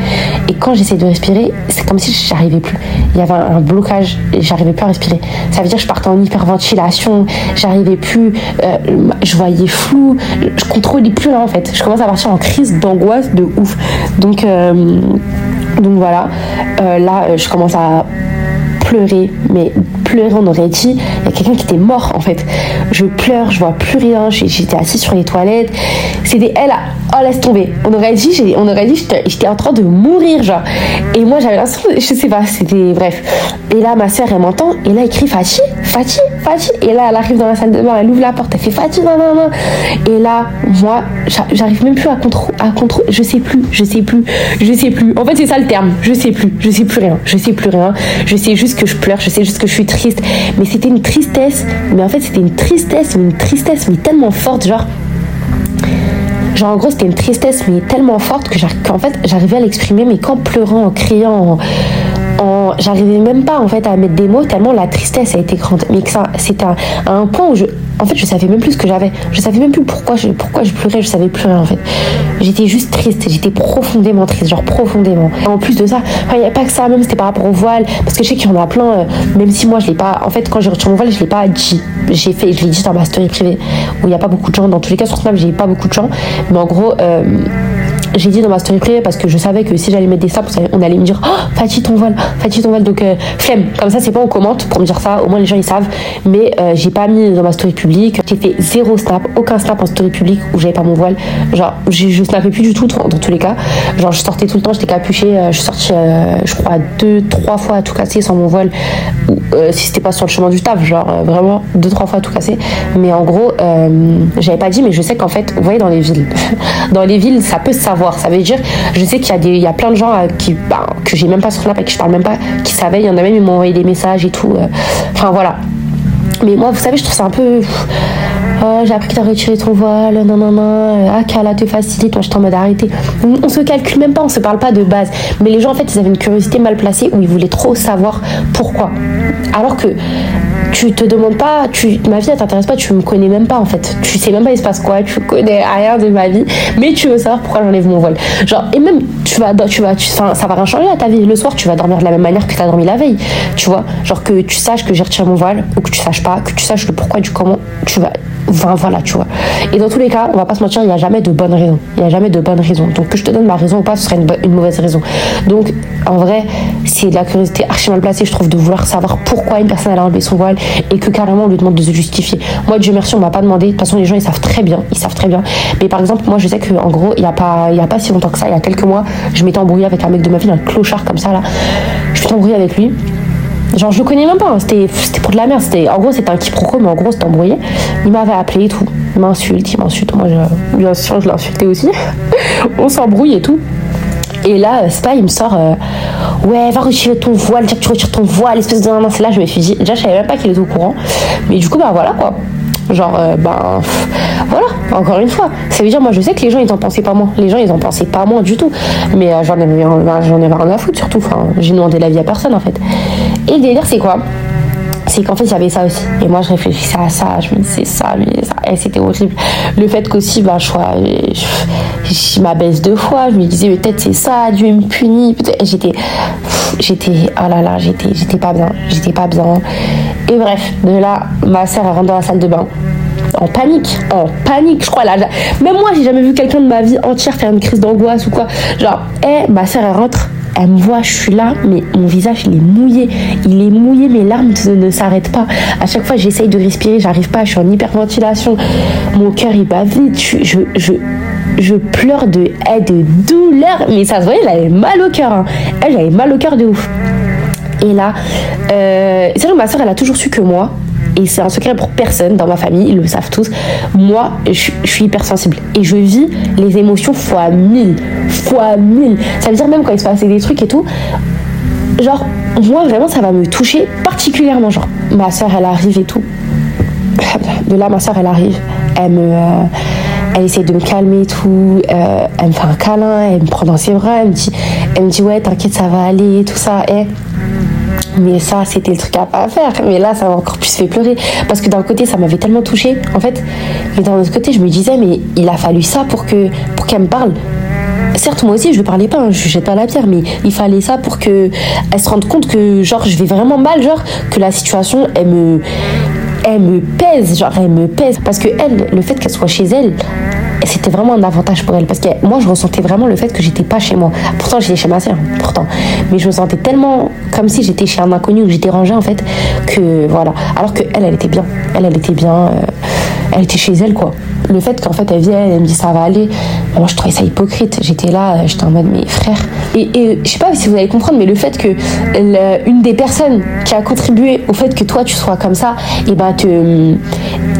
Et quand j'essayais de respirer, c'est comme si j'arrivais plus. Il y avait un, blocage et j'arrivais plus à respirer. Ça veut dire que je partais en hyperventilation. J'arrivais plus. Euh, je voyais flou. Je contrôlais plus là, en fait. Je commence à partir en crise d'angoisse de ouf. Donc, euh, donc voilà. Euh, là, je commence à pleurer, mais pleurer, on aurait dit, il y a quelqu'un qui était mort en fait. Je pleure, je vois plus rien, j'étais assise sur les toilettes. C'était elle, oh laisse tomber. On aurait dit, on aurait dit, j'étais en train de mourir, genre. Et moi j'avais l'impression, je sais pas, c'était bref. Et là, ma soeur, elle m'entend, et là, elle crie Fatih, Fatih, Fatih. Et là, elle arrive dans la salle de bain, elle ouvre la porte, elle fait Fatih, non, non, non. Et là, moi, j'arrive même plus à contrôler, à je sais plus, je sais plus, je sais plus. En fait, c'est ça le terme, je sais plus, je sais plus rien, je sais plus rien. Je sais juste que je pleure, je sais juste que je suis triste. Mais c'était une tristesse, mais en fait, c'était une tristesse, une tristesse, mais tellement forte, genre. Genre en gros c'était une tristesse mais tellement forte que qu'en fait j'arrivais à l'exprimer mais qu'en pleurant, en criant, j'arrivais même pas en fait à mettre des mots tellement la tristesse a été grande. Mais que ça, c'était à, un point où je, en fait, je savais même plus ce que j'avais. Je savais même plus pourquoi je, pourquoi je pleurais. Je savais plus rien en fait. J'étais juste triste. J'étais profondément triste, genre profondément. en plus de ça, il n'y a pas que ça. Même c'était par rapport au voile, parce que je sais qu'il y en a plein. Euh, même si moi je l'ai pas. En fait, quand j'ai retiré mon voile, je l'ai pas dit. J'ai fait, je l'ai dit dans ma story privée où il n'y a pas beaucoup de gens. Dans tous les cas sur Snap, j'ai pas beaucoup de gens. Mais en gros. Euh, j'ai dit dans ma story privée parce que je savais que si j'allais mettre des snaps, on allait me dire Oh, Fatih ton voile, Fatih ton voile. Donc, euh, flemme. Comme ça, c'est pas on commente pour me dire ça. Au moins, les gens ils savent. Mais euh, j'ai pas mis dans ma story publique. J'ai fait zéro snap, aucun snap en story publique où j'avais pas mon voile. Genre, je, je snappais plus du tout dans, tous les cas. Genre, je sortais tout le temps, j'étais capuchée. Euh, je suis sortie, je crois, deux, trois fois à tout casser sans mon voile. si c'était pas sur le chemin du taf, genre vraiment deux, trois fois à tout casser. Mais en gros, j'avais pas dit, mais je sais qu'en fait, vous voyez, dans les villes, dans les villes, ça peut se savoir ça veut dire, je sais qu'il y a des, il y a plein de gens euh, qui, bah, que j'ai même pas sur Snap et que je parle même pas, qui savaient. Il y en a même, ils m'ont envoyé des messages et tout. Euh. Enfin voilà. Mais moi, vous savez, je trouve ça un peu. Oh, j'ai appris que t'as retiré ton voile, non, non, non. Ah, qu'elle te facilite. Moi, j'étais en mode arrêté. On, se calcule même pas, on se parle pas de base. Mais les gens, en fait, ils avaient une curiosité mal placée où ils voulaient trop savoir pourquoi. Alors que tu te demandes pas, tu, ma vie elle t'intéresse pas, tu me connais même pas en fait. Tu sais même pas il se passe quoi, tu connais rien de ma vie, mais tu veux savoir pourquoi j'enlève mon voile. Genre, et même tu vas, tu vas, tu, ça va rien changer à ta vie. Le soir, tu vas dormir de la même manière que tu as dormi la veille. Tu vois, genre que tu saches que j'ai retiré mon voile ou que tu saches pas, que tu saches le pourquoi du comment, tu vas, enfin, voilà, tu vois. Et dans tous les cas, on va pas se mentir, il n'y a jamais de bonne raison. Il n'y a jamais de bonne raison. Donc que je te donne ma raison ou pas, ce serait une, mauvaise raison. Donc en vrai, c'est de la curiosité archi mal placée, je trouve, de vouloir savoir pourquoi une personne a enlevé son voile et que carrément on lui demande de se justifier. Moi, Dieu merci, on m'a pas demandé. De toute façon, les gens ils savent très bien, ils savent très bien. Mais par exemple, moi je sais que en gros, il y a pas, y a pas si longtemps que ça, il y a quelques mois, je m'étais embrouillée avec un mec de ma ville, un clochard comme ça là. Je suis embrouillée avec lui. Genre, je le connais même pas, c'était, pour de la merde. En gros, c'était un quiproquo, mais en gros, c'était embrouillé. Il m'avait appelé et tout. Il m'insulte, il m'insulte. Moi, bien sûr, je l'ai insulté aussi. On s'embrouille et tout. Et là, c'est pas, il me sort euh, Ouais, va retirer ton voile, dire que tu retires ton voile, espèce de. C'est là, je me suis dit, déjà, je savais même pas qu'il était au courant. Mais du coup, bah voilà quoi. Genre, euh, ben voilà, encore une fois. Ça veut dire, moi je sais que les gens ils en pensaient pas moins. Les gens ils en pensaient pas moins du tout. Mais euh, j'en avais, j'en rien à foutre surtout. Enfin, j'ai demandé l'avis à personne en fait. Et le délire, c'est quoi? C'est qu'en fait il y avait ça aussi. Et moi je réfléchissais à ça je me disais ça, ça. Et c'était horrible. Le fait qu'aussi ben, je, je, je m'abaisse deux fois je me disais peut-être c'est ça Dieu me punit. J'étais j'étais oh là là j'étais pas bien j'étais pas bien. Et bref de là ma elle rentre dans la salle de bain. En panique, en panique, je crois là. Même moi, j'ai jamais vu quelqu'un de ma vie entière faire une crise d'angoisse ou quoi. Genre, eh, ma soeur elle rentre, elle me voit, je suis là, mais mon visage il est mouillé, il est mouillé, mes larmes ne, s'arrêtent pas. À chaque fois j'essaye de respirer, j'arrive pas, je suis en hyperventilation, mon cœur il bat vite, je, je, je, pleure de, de douleur, mais ça se voyait, elle avait mal au cœur, hein. elle avait mal au cœur de ouf. Et là, euh, c'est ma soeur elle a toujours su que moi, et c'est un secret pour personne dans ma famille, ils le savent tous. Moi, je, suis hypersensible et je vis les émotions fois mille, fois mille. Ça veut dire même quand il se passe des trucs et tout, genre, moi vraiment ça va me toucher particulièrement. Genre, ma soeur elle arrive et tout. De là, ma soeur elle arrive, elle me. Euh, elle essaie de me calmer et tout, euh, elle me fait un câlin, elle me prend dans ses bras, elle me dit, elle me dit ouais t'inquiète ça va aller, tout ça. Et mais ça, c'était le truc à pas faire. Mais là, ça m'a encore plus fait pleurer. Parce que d'un côté, ça m'avait tellement touché en fait. Mais d'un autre côté, je me disais, mais il a fallu ça pour que pour qu'elle me parle. Certes, moi aussi, je ne parlais pas, hein, je jette pas la pierre, mais il fallait ça pour que elle se rende compte que, genre, je vais vraiment mal, genre, que la situation, elle me, elle me pèse, genre, elle me pèse. Parce que elle, le fait qu'elle soit chez elle, c'était vraiment un avantage pour elle parce que moi je ressentais vraiment le fait que j'étais pas chez moi. Pourtant j'étais chez ma sœur, pourtant. Mais je me sentais tellement comme si j'étais chez un inconnu ou j'étais rangée en fait que voilà. Alors que elle, elle était bien. Elle, elle était bien. Euh, elle était chez elle quoi. Le fait qu'en fait elle vienne, elle me dit ça va aller, moi je trouvais ça hypocrite. J'étais là, j'étais en mode mes frères. Et, et je sais pas si vous allez comprendre, mais le fait que une des personnes qui a contribué au fait que toi tu sois comme ça, et bah te,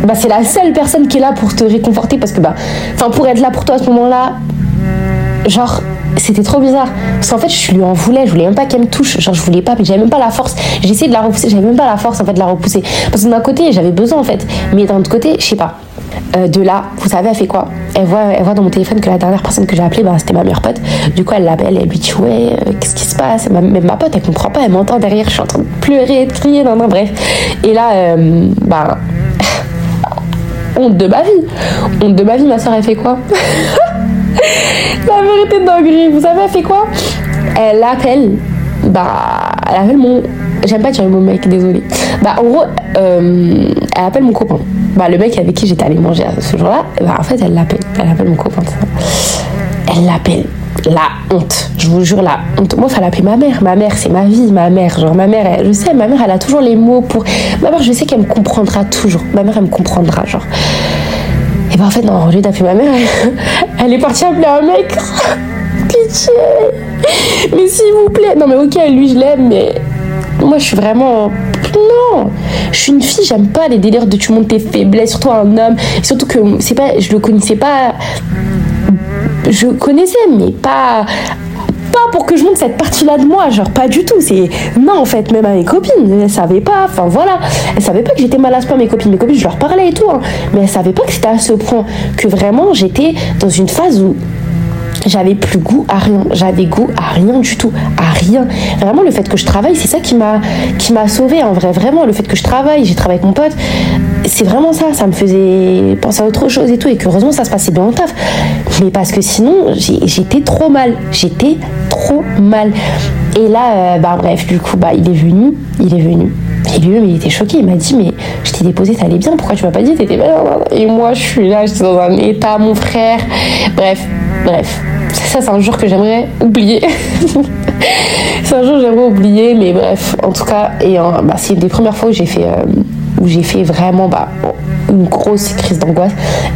bah c'est la seule personne qui est là pour te réconforter parce que bah, enfin pour être là pour toi à ce moment-là, genre c'était trop bizarre. Parce qu'en fait je lui en voulais. Je voulais même pas qu'elle me touche. Genre je voulais pas mais j'avais même pas la force. J'ai essayé de la repousser. J'avais même pas la force en fait de la repousser. Parce que d'un côté j'avais besoin en fait. Mais d'un autre côté je sais pas euh, de là vous savez elle fait quoi? Elle voit elle voit dans mon téléphone que la dernière personne que j'ai appelée bah, c'était ma meilleure pote du coup elle l'appelle elle lui dit ouais euh, qu'est-ce qui se passe même ma pote elle comprend pas elle m'entend derrière je suis en train de pleurer de crier non non bref et là euh, bah honte de ma vie honte de ma vie ma soeur elle fait quoi? La vérité dinguerie. Vous savez, elle fait quoi? Elle appelle. Bah, elle appelle mon. J'aime pas dire mon mec, désolé. Bah, en gros, euh, elle appelle mon copain. Bah, le mec avec qui j'étais allée manger ce jour-là, bah, en fait, elle l'appelle. Elle appelle mon copain. Elle l'appelle. La honte, je vous jure, la honte. Moi, il fallait appeler ma mère. Ma mère, c'est ma vie, ma mère. Genre, ma mère, elle, je sais, ma mère, elle a toujours les mots pour. Ma mère, je sais qu'elle me comprendra toujours. Ma mère, elle me comprendra, genre. Et ben en fait, non, au lieu d'appeler ma mère, elle, est partie appeler un mec. Pitié Mais s'il vous plaît Non mais ok, lui je l'aime, mais moi je suis vraiment... Non Je suis une fille, j'aime pas les délires de tu montes tes faiblesses, surtout un homme. Surtout que c'est pas, je le connaissais pas... Je connaissais, mais pas pour que je montre cette partie-là de moi, genre pas du tout. C'est non en fait, même à mes copines, elles savaient pas. Enfin voilà, elles savaient pas que j'étais mal à ce point. Mes copines, mes copines, je leur parlais et tout, hein. mais elles savaient pas que c'était à ce point que vraiment j'étais dans une phase où j'avais plus goût à rien. J'avais goût à rien du tout, à rien. Vraiment, le fait que je travaille, c'est ça qui m'a qui m'a sauvé en vrai. Vraiment, le fait que je travaille, j'ai travaillé avec mon pote, c'est vraiment ça. Ça me faisait penser à autre chose et tout. Et que heureusement, ça se passait bien en taf. Mais parce que sinon, j'étais trop mal. J'étais trop mal. Et là, euh, bah bref, du coup, bah il est venu, il est venu. Et lui-même, il était choqué. Il m'a dit, mais je t'ai déposé, t'allais bien. Pourquoi tu m'as pas dit, t'étais bien Et moi, je suis là, j'étais dans un état, mon frère. Bref, bref. Ça, c'est un jour que j'aimerais oublier. c'est un jour que j'aimerais oublier, mais bref, en tout cas, et bah, c'est une des premières fois où j'ai fait, euh, fait vraiment bah, une grosse crise d'angoisse.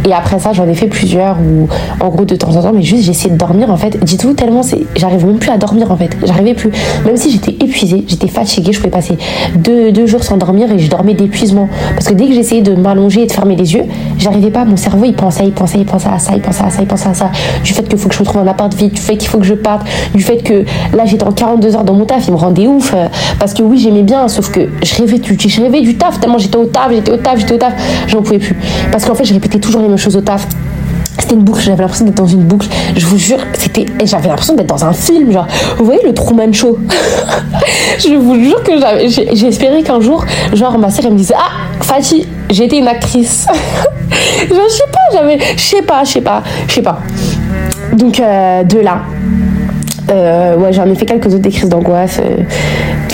Et après ça, j'en ai fait plusieurs où, en gros, de temps en temps, mais juste j'essayais de dormir en fait. Dites-vous, tellement c'est. J'arrivais même plus à dormir en fait. J'arrivais plus. Même si j'étais épuisée, j'étais fatiguée, je pouvais passer deux, deux jours sans dormir et je dormais d'épuisement. Parce que dès que j'essayais de m'allonger et de fermer les yeux, j'arrivais pas. Mon cerveau, il pensait, il pensait, il pensait à ça, il pensait à ça, il pensait à ça. Du fait qu'il faut que je me trouve un appart vite, du fait qu'il faut que je parte, du fait que là, j'étais en 42 heures dans mon taf, il me rendait ouf. Euh, parce que oui, j'aimais bien, sauf que je rêvais je rêvais du taf, tellement j'étais au taf, j'étais au taf, j'étais au taf, pouvais plus. Parce qu'en fait, je répétais toujours les mêmes choses au taf. C'était une boucle, j'avais l'impression d'être dans une boucle. Je vous jure, c'était, j'avais l'impression d'être dans un film, genre, vous voyez le Truman Show? Je vous jure que j'ai espéré qu'un jour, genre, ma sœur, elle me disait, ah, Fatih, été une actrice. je sais pas, j'avais, je sais pas, je sais pas, je sais pas. Donc, euh, de là, euh, ouais, j'en ai fait quelques autres des crises d'angoisse. Euh,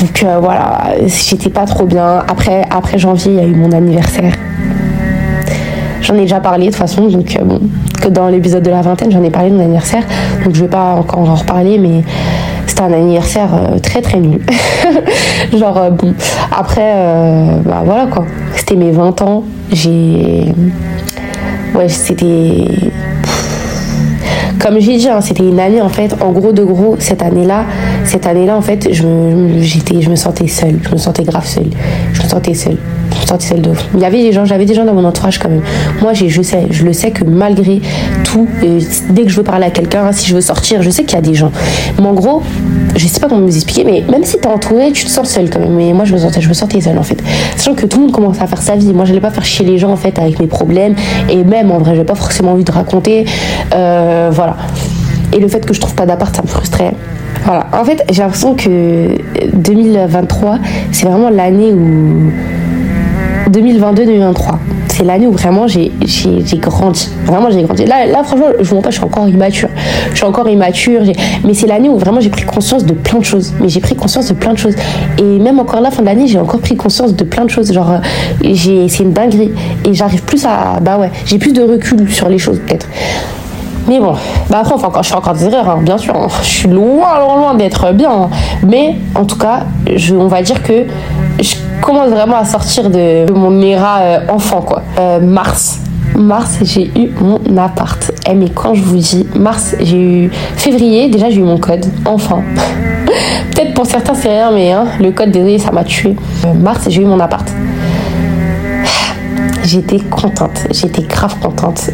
donc voilà, j'étais pas trop bien. Après, après janvier, il y a eu mon anniversaire. J'en ai déjà parlé de toute façon, donc euh, bon, que dans l'épisode de la vingtaine, j'en ai parlé de mon anniversaire, donc je vais pas encore en reparler, mais c'était un anniversaire très très nul. Genre, bon, après, bah voilà quoi. C'était mes 20 ans. J'ai. Ouais, c'était comme j'ai dit, hein, c'était une année en fait, en gros de gros, cette année-là, cette année-là en fait, je, je me sentais seule, je me sentais grave seule, je me sentais seule, sentais seule de Il y avait des gens, j'avais des gens dans mon entourage quand même. Moi, je sais, je le sais que malgré tout, dès que je veux parler à quelqu'un, si je veux sortir, je sais qu'il y a des gens. Mais en gros, je sais pas comment vous expliquer, mais même si t'es entouré, tu te sens seule quand même. Mais moi, je me sentais, je me sentais seule en fait. Sachant que tout le monde commence à faire sa vie. Moi, je n'allais pas faire chier les gens en fait avec mes problèmes. Et même en vrai, j'ai pas forcément envie de raconter. Euh, voilà. Et le fait que je trouve pas d'appart, ça me frustrait. Voilà. En fait, j'ai l'impression que 2023, c'est vraiment l'année où 2022-2023 c'est l'année où vraiment j'ai grandi. Vraiment, j'ai grandi. Là, là, franchement, je vous pas, je suis encore immature. Je suis encore immature. Mais c'est l'année où vraiment j'ai pris conscience de plein de choses. Mais j'ai pris conscience de plein de choses. Et même encore là, fin de l'année, j'ai encore pris conscience de plein de choses. Genre, euh, c'est une dinguerie. Et j'arrive plus à. Bah ouais, j'ai plus de recul sur les choses, peut-être. Mais bon, bah après, enfin, je fais encore des erreurs, hein, bien sûr. Hein. Je suis loin, loin, loin d'être bien. Hein. Mais en tout cas, je, on va dire que commence vraiment à sortir de, mon éra euh, enfant, quoi. Euh, mars. Mars, j'ai eu mon appart. Eh, mais quand je vous dis mars, j'ai eu février, déjà j'ai eu mon code, enfin. Peut-être pour certains c'est rien, mais hein, le code, désolé, ça m'a tué. Euh, mars, j'ai eu mon appart. J'étais contente, j'étais grave contente.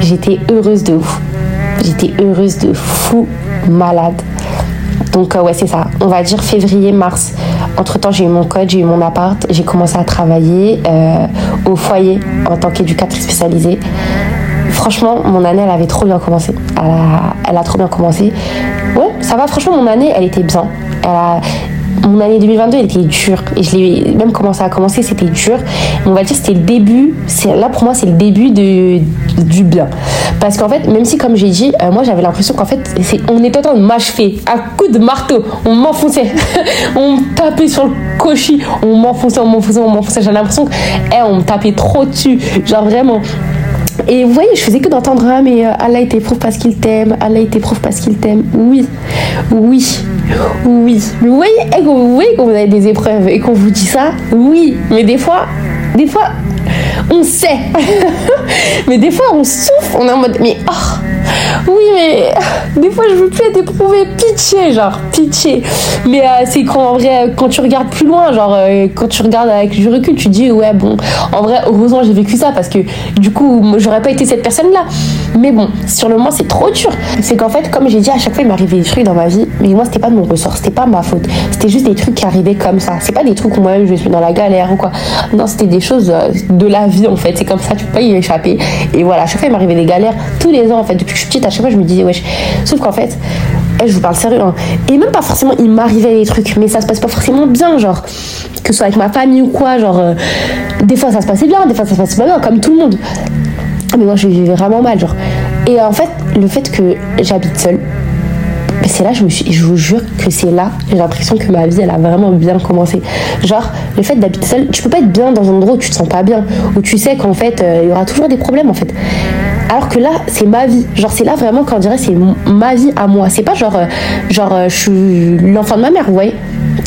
j'étais heureuse de ouf. J'étais heureuse de fou malade. Donc ouais, c'est ça. On va dire février, mars. Entre-temps, j'ai eu mon code, j'ai eu mon appart, j'ai commencé à travailler euh, au foyer en tant qu'éducatrice spécialisée. Franchement, mon année, elle avait trop bien commencé. Elle a, trop bien commencé. Ouais, ça va, franchement, mon année, elle était bien. Mon année 2022 elle était dure et je l'ai même commencé à commencer c'était dur on va dire c'était le début là pour moi c'est le début de, du bien parce qu'en fait même si comme j'ai dit euh, moi j'avais l'impression qu'en fait on était en train de m'achever à coups de marteau. On m'enfonçait. On me tapait sur le cochis. On m'enfonçait on m'enfonçait on m'enfonçait. J'avais l'impression qu'on eh, me tapait trop dessus. Genre vraiment. Et vous voyez, je faisais que d'entendre Ah, mais euh, Allah t'éprouve parce qu'il t'aime, Allah t'éprouve parce qu'il t'aime. Oui, oui, oui. Mais vous voyez, et vous voyez quand vous avez des épreuves et qu'on vous dit ça, oui. Mais des fois, des fois, on sait. mais des fois, on souffre, on est en mode Mais oh, oui, mais des fois, je veux plus être. Pitié, genre, pitié. Mais euh, c'est quand, en vrai, quand tu regardes plus loin, genre, euh, quand tu regardes avec du recul, tu dis, ouais, bon, en vrai, heureusement, j'ai vécu ça parce que du coup, j'aurais pas été cette personne-là. Mais bon, sur le moment, c'est trop dur. C'est qu'en fait, comme j'ai dit, à chaque fois, il m'arrivait des trucs dans ma vie, mais moi, c'était pas de mon ressort, c'était pas ma faute. C'était juste des trucs qui arrivaient comme ça. C'est pas des trucs où moi-même, je suis dans la galère ou quoi. Non, c'était des choses euh, de la vie, en fait. C'est comme ça, tu peux pas y échapper. Et voilà, à chaque fois, il m'arrivait des galères tous les ans, en fait, depuis que je suis petite, à chaque fois, je me disais, wesh. Sauf qu'en fait, eh, je vous parle sérieux, hein. et même pas forcément, il m'arrivait des trucs, mais ça se passe pas forcément bien, genre, que ce soit avec ma famille ou quoi, genre, euh, des fois ça se passait bien, des fois ça se passait pas bien, comme tout le monde. Mais moi, je vivais vraiment mal, genre. Et en fait, le fait que j'habite seule, c'est là, je, vous jure que c'est là, j'ai l'impression que ma vie, elle a vraiment bien commencé. Genre, le fait d'habiter seule, tu peux pas être bien dans un endroit où tu te sens pas bien, où tu sais qu'en fait, euh, il y aura toujours des problèmes, en fait. Alors que là, c'est ma vie. Genre, c'est là vraiment qu'on dirait c'est ma vie à moi. C'est pas genre, euh, genre, euh, je suis l'enfant de ma mère, vous voyez.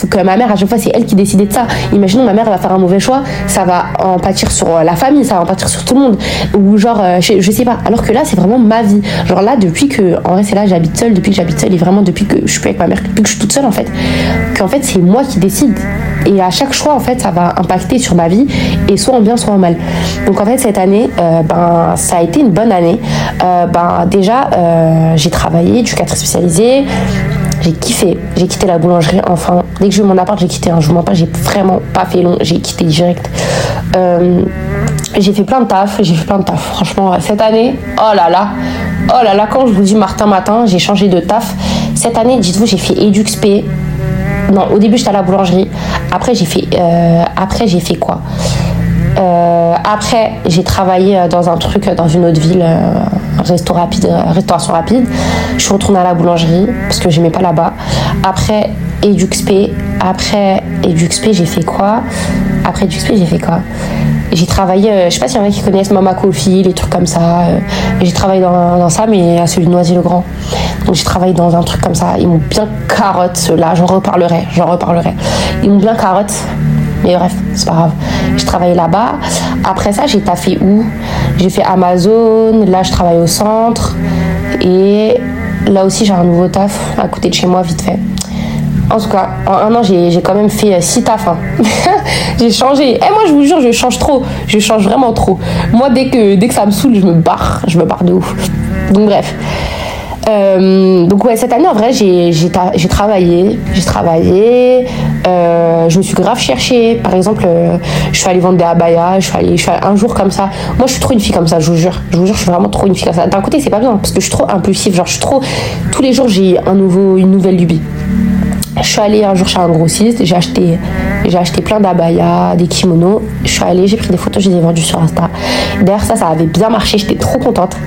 Donc, ma mère, à chaque fois, c'est elle qui décidait de ça. Imaginons, ma mère va faire un mauvais choix, ça va en pâtir sur euh, la famille, ça va en pâtir sur tout le monde. Ou genre, je, je sais pas. Alors que là, c'est vraiment ma vie. Genre là, depuis que, en vrai, c'est là, j'habite seule, depuis que j'habite seule, et vraiment depuis que je suis avec ma mère, depuis que je suis toute seule, en fait. Qu'en fait, c'est moi qui décide. Et à chaque choix, en fait, ça va impacter sur ma vie, et soit en bien, soit en mal. Donc, en fait, cette année, ben, ça a été une bonne année. Euh, ben, déjà, euh, j'ai travaillé, éducatrice spécialisée. J'ai kiffé, j'ai quitté la boulangerie enfin. Dès que j'ai eu mon appart, j'ai quitté. hein. je vous mens pas, j'ai vraiment pas fait long, j'ai quitté direct. Euh, j'ai fait plein de taf, j'ai fait plein de taf. Franchement, cette année, oh là là, oh là là, quand je vous dis Martin Matin, j'ai changé de taf. Cette année, dites-vous, j'ai fait EduxP. Non, au début, j'étais à la boulangerie. Après, j'ai fait, après, j'ai fait quoi? Euh, après, j'ai travaillé euh, dans un truc, euh, dans une autre ville, resto rapide, restauration rapide. Je suis retournée à la boulangerie parce que j'aimais pas là-bas. Après, EduxP. Après EduxP, j'ai fait quoi? Après EduxP, j'ai fait quoi? J'ai travaillé, je sais pas s'il y en a qui connaissent Mama Coffee, les trucs comme ça. j'ai travaillé dans, ça, mais à celui de Noisy-le-Grand. Donc j'ai travaillé dans un truc comme ça. Ils m'ont bien carotte, ceux-là. J'en reparlerai, j'en reparlerai. Ils m'ont bien carotte. Mais bref, c'est pas grave. Je travaillais là-bas. Après ça, j'ai taffé où? J'ai fait Amazon. Là, je travaille au centre. Et là aussi, j'ai un nouveau taf à côté de chez moi, vite fait. En tout cas, en un an, j'ai quand même fait 6 euh, tafs. Hein. j'ai changé. Et eh, moi, je vous jure, je change trop. Je change vraiment trop. Moi, dès que, dès que ça me saoule, je me barre. Je me barre de ouf. Donc, bref. Euh, donc ouais, cette année en vrai j'ai travaillé, j'ai travaillé, euh, je me suis grave cherchée. Par exemple, euh, je suis allée vendre des abayas, je suis allée, je suis un jour comme ça. Moi je suis trop une fille comme ça, je vous jure, je vous jure, je suis vraiment trop une fille comme ça. D'un côté c'est pas bien parce que je suis trop impulsive, genre je suis trop, tous les jours j'ai un nouveau, une nouvelle lubie. Je suis allée un jour chez un grossiste, j'ai acheté, acheté plein d'abayas, des kimonos. Je suis allée, j'ai pris des photos, je les ai vendues sur Insta. D'ailleurs, ça, ça avait bien marché, j'étais trop contente.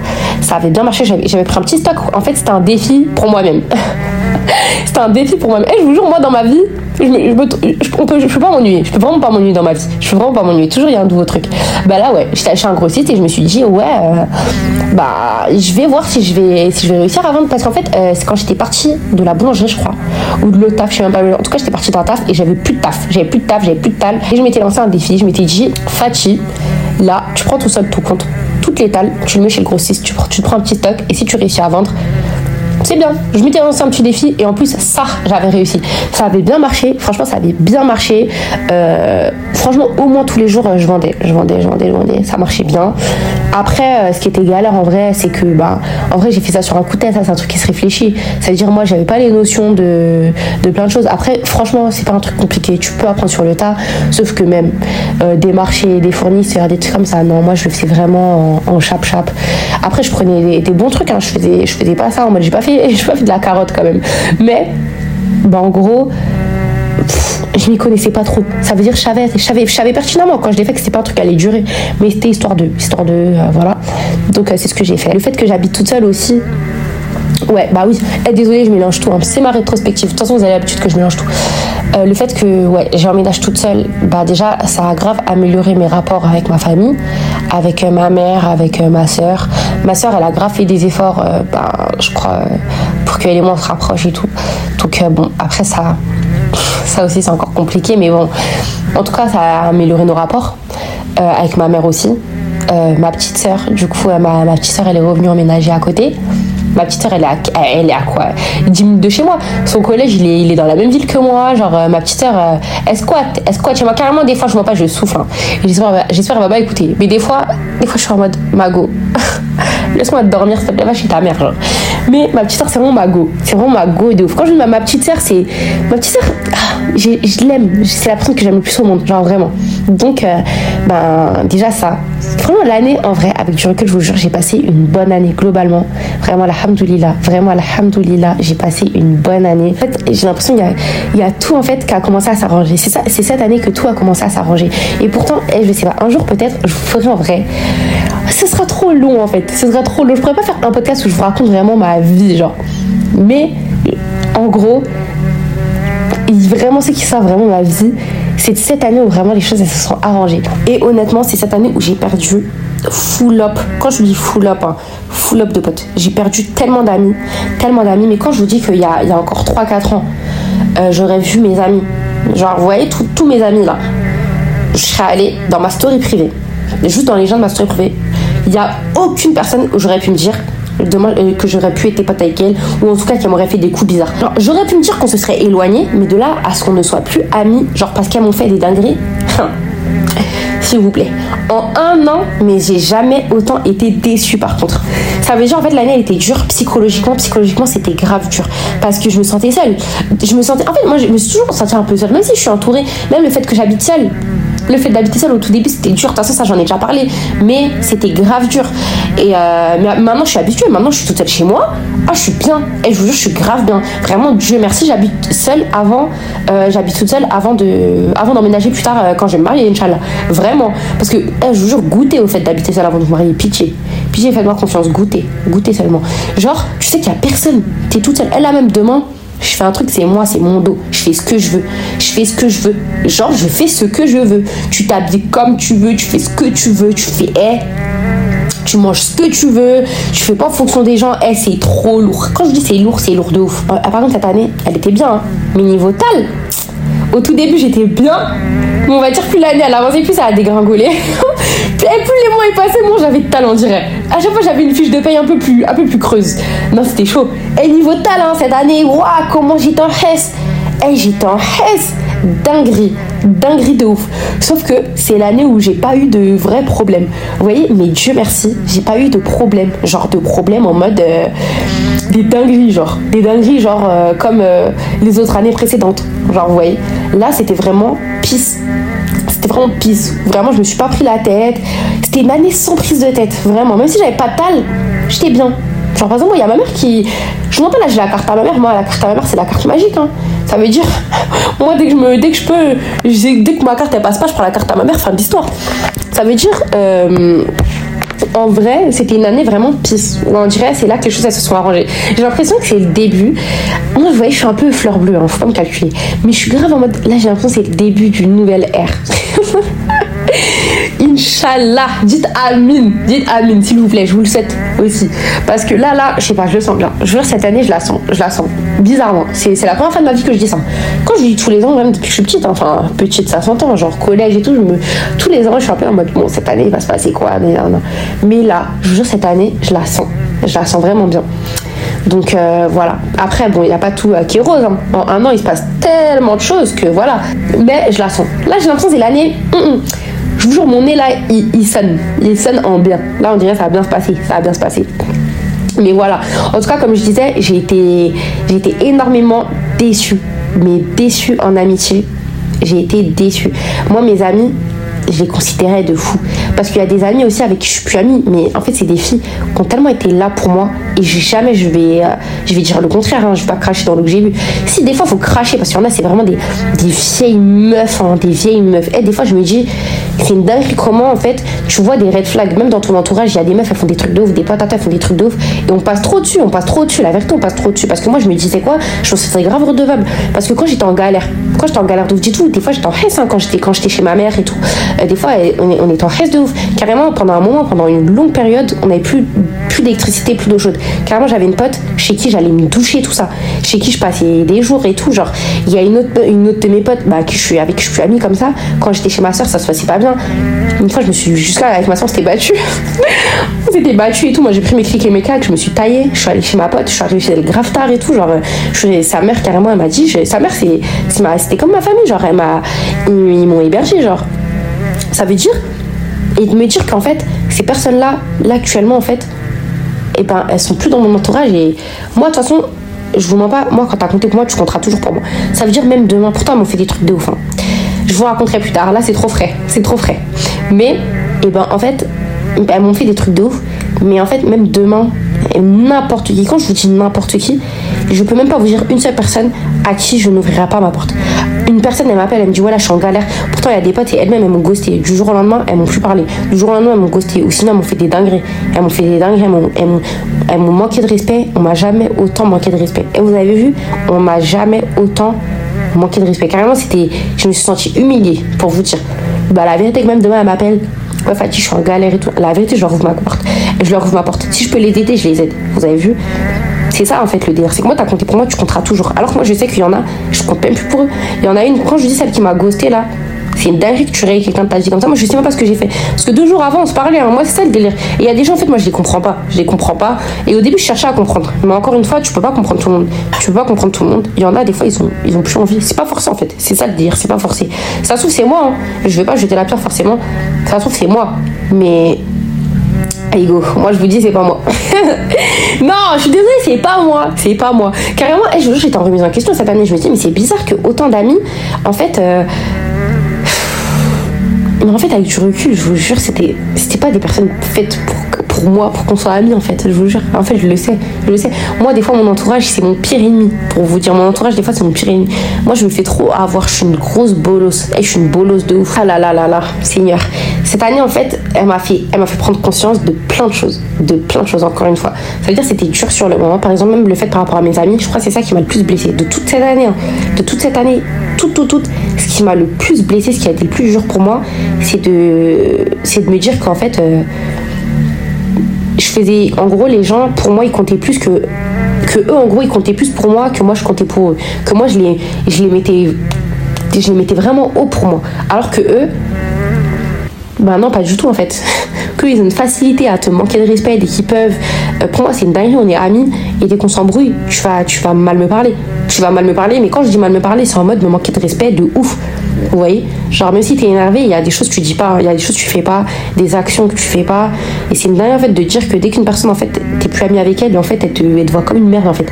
Ça avait bien marché, j'avais pris un petit stock. En fait, c'était un défi pour moi-même. c'était un défi pour moi-même. Et je vous jure, moi, dans ma vie, je, je, peux, pas m'ennuyer. Je peux vraiment pas m'ennuyer dans ma vie. Je peux vraiment pas m'ennuyer. Toujours, il y a un nouveau truc. Bah là, ouais, j'étais chez un grossiste et je me suis dit, ouais, euh, bah, je vais voir si je vais, si je vais réussir à vendre. Parce qu'en fait, euh, c'est quand j'étais partie de la boulangerie, je crois, ou de l'autre taf, je sais même pas. En tout cas, j'étais partie d'un taf et j'avais plus de taf. J'avais plus de taf, j'avais plus de tal. Et je m'étais lancé un défi. Je m'étais dit, Fati, là, tu prends tout seul tout compte, tales, tu le mets chez le grossiste, tu, tu prends un petit stock et si tu réussis à vendre, c'est bien. Je m'étais lancé un petit défi et en plus, ça, j'avais réussi. Ça avait bien marché. Franchement, ça avait bien marché. Euh, franchement, au moins tous les jours, je vendais. Je vendais, je vendais, je vendais. Ça marchait bien. Après, euh, ce qui était galère en vrai, c'est que, bah, en vrai, j'ai fait ça sur un coup de tête. Ça, c'est un truc qui se réfléchit. Ça veut dire, moi, j'avais pas les notions de, de plein de choses. Après, franchement, c'est pas un truc compliqué. Tu peux apprendre sur le tas. Sauf que même euh, des marchés, des fournisseurs, des trucs comme ça, non, moi, je le faisais vraiment en, chap-chap. Après, je prenais des, bons trucs. Hein. Je, faisais, je faisais pas ça en mode, j'ai pas fait pas fait de la carotte quand même. Mais, bah, en gros, je m'y connaissais pas trop. Ça veut dire je savais, je savais, pertinemment quand je l'ai fait que c'était pas un truc qui allait durer, mais c'était histoire de, histoire de, euh, voilà. Donc euh, c'est ce que j'ai fait. Le fait que j'habite toute seule aussi. Ouais, bah oui. Eh, désolée, je mélange tout. Hein. C'est ma rétrospective. De toute façon, vous avez l'habitude que je mélange tout. Euh, le fait que ouais, j'ai emménagé toute seule, bah déjà, ça a grave amélioré mes rapports avec ma famille, avec ma mère, avec ma soeur. Ma soeur, elle a grave fait des efforts, bah, je crois, pour qu'elle et moi se rapprochent et tout. Donc bon, après ça, ça aussi c'est encore compliqué, mais bon, en tout cas, ça a amélioré nos rapports avec ma mère aussi. ma petite soeur, du coup, ma, ma petite soeur, elle est revenue emménager à côté. Ma petite soeur, elle est à, quoi? 10 minutes de chez moi. Son collège, il est, dans la même ville que moi. Genre, euh, ma petite euh, elle squatte, elle squatte chez moi. Carrément, des fois, je vois pas, je souffle. Hein. J'espère qu'elle va pas écouter. Mais des fois, des fois, je suis en mode mago. Laisse-moi dormir, s'il te plaît, va chez ta mère. Genre. Mais ma petite soeur, c'est vraiment mago. C'est vraiment mago de ouf. Quand je dis ma, ma petite soeur, c'est. Ma petite soeur, ah, je l'aime. C'est la personne que j'aime le plus au monde. Genre, vraiment. Donc, euh, ben, déjà ça. Vraiment, l'année, en vrai, avec du recul, je vous jure, j'ai passé une bonne année globalement. Vraiment, la alhamdoulilah, vraiment alhamdoulilah, j'ai passé une bonne année. En fait, j'ai l'impression qu'il y, y a, tout en fait qui a commencé à s'arranger. C'est cette année que tout a commencé à s'arranger. Et pourtant, eh, je sais pas, un jour peut-être, je vous ferai en vrai. Ce sera trop long en fait, ce sera trop long. Je pourrais pas faire un podcast où je vous raconte vraiment ma vie, genre. Mais en gros, vraiment ceux qui savent vraiment ma vie, c'est cette année où vraiment les choses se sont arrangées. Et honnêtement, c'est cette année où j'ai perdu full up. Quand je dis full up, hein, full up de potes. J'ai perdu tellement d'amis, tellement d'amis. Mais quand je vous dis qu'il y a, il y a encore 3-4 ans, euh, j'aurais vu mes amis. Genre, vous voyez, tous mes amis là. Je serais allée dans ma story privée. Juste dans les gens de ma story privée. Il n'y a aucune personne où j'aurais pu me dire euh, que j'aurais pu être pote avec elle ou en tout cas qu'elle m'aurait fait des coups bizarres. J'aurais pu me dire qu'on se serait éloigné, mais de là à ce qu'on ne soit plus amis, genre parce qu'elles m'ont fait des dingueries, s'il vous plaît. En un an, mais j'ai jamais autant été déçue par contre. Ça veut dire en fait l'année elle était dure psychologiquement, psychologiquement c'était grave dur parce que je me sentais seule. Je me sentais en fait moi je me suis toujours sentie un peu seule même si je suis entourée, même le fait que j'habite seule. Le fait d'habiter seule au tout début c'était dur, de ça j'en ai déjà parlé, mais c'était grave dur. Et euh, maintenant je suis habituée, maintenant je suis toute seule chez moi, ah je suis bien, et je vous jure je suis grave bien. Vraiment Dieu merci j'habite seule avant, euh, j'habite toute seule avant de, avant d'emménager plus tard euh, quand je vais me marier Inch'Allah. Vraiment, parce que eh, je vous jure goûter au fait d'habiter seule avant de me marier, pitié. Pitié faites-moi confiance, goûter, goûter seulement. Genre tu sais qu'il y a personne, t'es toute seule, elle a même demain je fais un truc, c'est moi, c'est mon dos. Je fais ce que je veux. Je fais ce que je veux. Genre, je fais ce que je veux. Tu t'habilles comme tu veux, tu fais ce que tu veux, tu fais, eh, tu manges ce que tu veux, tu fais pas en fonction des gens, eh, c'est trop lourd. Quand je dis c'est lourd, c'est lourd de ouf. Euh, par contre, cette année, elle était bien, hein. mais niveau tal, au tout début, j'étais bien. Mais on va dire, plus l'année elle avançait, plus ça a dégringolé. et plus les mois est passé, moi j'avais de talent, on dirait. À chaque fois, j'avais une fiche de paye un peu plus, un peu plus creuse. Non, c'était chaud. Et niveau talent, cette année, waouh, comment j'étais en hesse. Et j'étais en hesse dinguerie, dinguerie de ouf. Sauf que c'est l'année où j'ai pas eu de vrais problèmes. Vous voyez, mais Dieu merci, j'ai pas eu de problème. Genre de problème en mode euh, des dingueries, genre. Des dingueries, genre euh, comme euh, les autres années précédentes. Genre, vous voyez. Là, c'était vraiment pisse. Vraiment pisse. Vraiment, je me suis pas pris la tête. C'était une année sans prise de tête. Vraiment. Même si j'avais pas de tal, j'étais bien. Genre, par exemple, il y a ma mère qui. Je vous pas là, j'ai la carte à ma mère. Moi, la carte à ma mère, c'est la carte magique. Hein. Ça veut dire, moi, dès que je, me, dès que je peux, dès que ma carte elle passe pas, je prends la carte à ma mère, fin d'histoire. Ça veut dire, euh, en vrai, c'était une année vraiment pisse. On dirait c'est là que les choses se sont arrangées. J'ai l'impression que c'est le début. Moi, vous voyez, je suis un peu fleur bleue, hein, faut pas me calculer. Mais je suis grave en mode, là, j'ai l'impression que c'est le début d'une nouvelle ère. Inch'Allah, dites Amin, dites Amin, s'il vous plaît, je vous le souhaite aussi. Parce que là, là, je sais pas, je le sens bien. Je veux cette année, je la sens, je la sens. Bizarrement. C'est la première fois de ma vie que je dis ça. Quand je dis tous les ans, même depuis que je suis petite, enfin, petite, ça s'entend, genre collège et tout, tous les ans, je suis un peu en mode, bon, cette année, il va se passer quoi mais, mais là, je vous jure, cette année, je la sens. Je la sens vraiment bien. Donc euh, voilà. Après, bon, il n'y a pas tout euh, qui est rose. Hein. En un an, il se passe tellement de choses que voilà. Mais je la sens. Là, j'ai l'impression que c'est l'année. Mm, mm. Je vous jure, mon nez là, il, sonne. Il sonne en bien. Là, on dirait ça va bien se passer. Ça va bien se passer. Mais voilà. En tout cas, comme je disais, j'ai été, j'ai été énormément déçue. Mais déçue en amitié. J'ai été déçue. Moi, mes amis, je les considérais de fou. Parce qu'il y a des amis aussi avec qui je suis plus amie, mais en fait, c'est des filles qui ont tellement été là pour moi et jamais je vais, euh, je vais dire le contraire, hein, je vais pas cracher dans l'eau que j'ai vu. Si des fois, il faut cracher parce qu'il y en a, c'est vraiment des, vieilles meufs, hein, des vieilles meufs. Et des fois, je me dis, c'est une dinguerie comment en fait, tu vois des red flags, même dans ton entourage, il y a des meufs, elles font des trucs de ouf, des potes elles font des trucs de ouf, et on passe trop dessus, on passe trop dessus, la vérité, on passe trop dessus. Parce que moi, je me disais quoi, je me sentais grave redevable. Parce que quand j'étais en galère, quand j'étais en galère de ouf, tout, des fois, j'étais en hesse hein, quand j'étais quand j'étais chez ma mère et tout. Euh, des fois, on, on était en hesse de ouf. Carrément, pendant un moment, pendant une longue période, on n'avait plus, plus d'électricité, plus d'eau chaude. Carrément, j'avais une pote chez qui j'allais me doucher, tout ça. Chez qui je passais des jours et tout. Genre, il y a une autre, une autre de mes potes bah, qui je suis, avec qui je suis amie comme ça. Quand j'étais chez ma soeur, ça se passait pas bien. Une fois, je me suis juste là avec ma soeur, on s'était battu. on s'était battu et tout. Moi, j'ai pris mes clics et mes claques, je me suis taillée. Je suis allée chez ma pote, je suis arrivée chez le grave tard et tout. Genre, sa mère, carrément, elle m'a dit, sa mère, c'est, c'était comme ma famille. Genre, elle m'a, ils, m'ont hébergé. Genre, ça veut dire, et de me dire qu'en fait, ces personnes-là, là, actuellement, en fait, eh ben, elles sont plus dans mon entourage. Et moi, de toute façon, je vous mens pas, moi, quand t'as compté pour moi, tu compteras toujours pour moi. Ça veut dire même demain, pourtant, m'ont fait des trucs de ouf. Hein. Je vous raconterai plus tard. Là, c'est trop frais. C'est trop frais. Mais, et eh ben, en fait, elles m'ont fait des trucs de ouf. Mais en fait, même demain, n'importe qui, quand je vous dis n'importe qui, je peux même pas vous dire une seule personne à qui je n'ouvrirai pas ma porte. Une personne, elle m'appelle, elle me dit, voilà, je suis en galère. Pourtant, il y a des potes et elles-mêmes, elles m'ont ghosté. Du jour au lendemain, elles m'ont plus parlé. Du jour au lendemain, elles m'ont ghosté. Ou sinon, elles m'ont fait des dingueries. Elles m'ont fait des dingueries, elles m'ont manqué de respect. On m'a jamais autant manqué de respect. Et vous avez vu, on m'a jamais autant manqué de respect. Carrément, c'était. Je me suis sentie humiliée, pour vous dire. Bah, la vérité, que même demain, elle m'appelle. Ouais, Fatih, je suis en galère et tout. La vérité, je leur ouvre ma porte. Je leur ouvre ma porte. Si je peux les aider, je les aide. Vous avez vu? C'est ça en fait le délire. C'est que moi, t'as compté pour moi, tu compteras toujours. Alors que moi, je sais qu'il y en a, je compte même plus pour eux. Il y en a une, quand je dis celle qui m'a ghosté là, c'est une dinguerie que tu rayes quelqu'un de ta vie comme ça. Moi, je sais même pas ce que j'ai fait. Parce que deux jours avant, on se parlait. Hein. Moi, c'est ça le délire. Et il y a des gens, en fait, moi, je les comprends pas. Je les comprends pas. Et au début, je cherchais à comprendre. Mais encore une fois, tu peux pas comprendre tout le monde. Tu peux pas comprendre tout le monde. Il y en a, des fois, ils ont, ils ont plus envie. C'est pas forcé, en fait. C'est ça le délire. C'est pas forcé. Ça se trouve, c'est moi. Hein. Je vais pas jeter la pierre forcément. Ça se trouve, c'est moi. Mais Ego, moi je vous dis c'est pas moi. non, je suis désolée, c'est pas moi, c'est pas moi. Carrément, je j'étais en remise en question cette année, je me dis mais c'est bizarre que autant d'amis, en fait, euh, mais en fait avec du recul, je vous jure, c'était, pas des personnes faites pour pour moi, pour qu'on soit amis en fait, je vous jure. En fait, je le sais, je le sais. Moi, des fois, mon entourage, c'est mon pire ennemi. Pour vous dire, mon entourage, des fois, c'est mon pire ennemi. Moi, je me fais trop avoir, je suis une grosse bolosse. Et je suis une bolosse de ouf. Ah là là là là, Seigneur. Cette année, en fait, elle m'a fait, elle m'a fait prendre conscience de plein de choses. De plein de choses, encore une fois. Ça veut dire c'était dur sur le moment. Par exemple, même le fait par rapport à mes amis, je crois que c'est ça qui m'a le plus blessé. De toute cette année, hein. de toute cette année, toute, toute, toute, ce qui m'a le plus blessé, ce qui a été le plus dur pour moi, c'est de, c'est de me dire qu'en fait, euh, je faisais, en gros, les gens, pour moi, ils comptaient plus que, que eux, en gros, ils comptaient plus pour moi que moi, je comptais pour eux. Que moi, je les, je les mettais, je les mettais vraiment haut pour moi. Alors que eux, ben non, pas du tout en fait. Qu'ils ont une facilité à te manquer de respect dès qu'ils peuvent. Euh, pour moi, c'est une dinguerie, on est amis. Et dès qu'on s'embrouille, tu vas, tu vas mal me parler. Tu vas mal me parler, mais quand je dis mal me parler, c'est en mode me manquer de respect de ouf. Vous voyez? Genre, même si t'es énervé, il y a des choses que tu dis pas, il y a des choses que tu fais pas, des actions que tu fais pas. Et c'est une dinguerie en fait de dire que dès qu'une personne en fait, t'es plus ami avec elle, en fait, elle te, voit comme une merde en fait.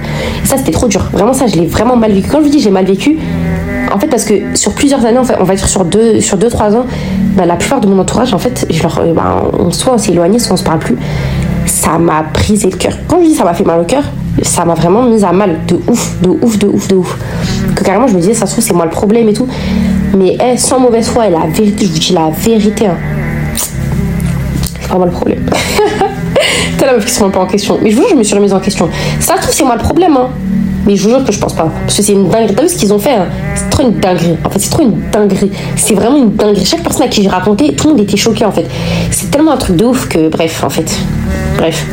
Ça, c'était trop dur. Vraiment, ça, je l'ai vraiment mal vécu. Quand je vous dis j'ai mal vécu, en fait, parce que sur plusieurs années, en fait, on va dire sur deux, sur deux, ans, bah, la plupart de mon entourage, en fait, leur, bah, on, soit on s'est éloigné, soit on se parle plus. Ça m'a brisé le cœur. Quand je dis ça m'a fait mal au cœur, ça m'a vraiment mis à mal de ouf, de ouf, de ouf, de ouf. Que carrément, je me disais, ça se trouve, c'est moi le problème et tout. Mais eh, sans mauvaise foi, et la vérité, je vous dis la vérité. Hein. C'est pas moi le problème. T'es la meuf qui se remet pas en question. Mais je vous jure, je me suis remise en question. Ça se trouve, c'est moi le problème. Hein. Mais je vous jure que je pense pas. Parce que c'est une dinguerie. T'as vu ce qu'ils ont fait hein C'est trop une dinguerie. En fait, c'est trop une dinguerie. C'est vraiment une dinguerie. Chaque personne à qui j'ai raconté, tout le monde était choqué en fait. C'est tellement un truc de ouf que, bref, en fait. Bref.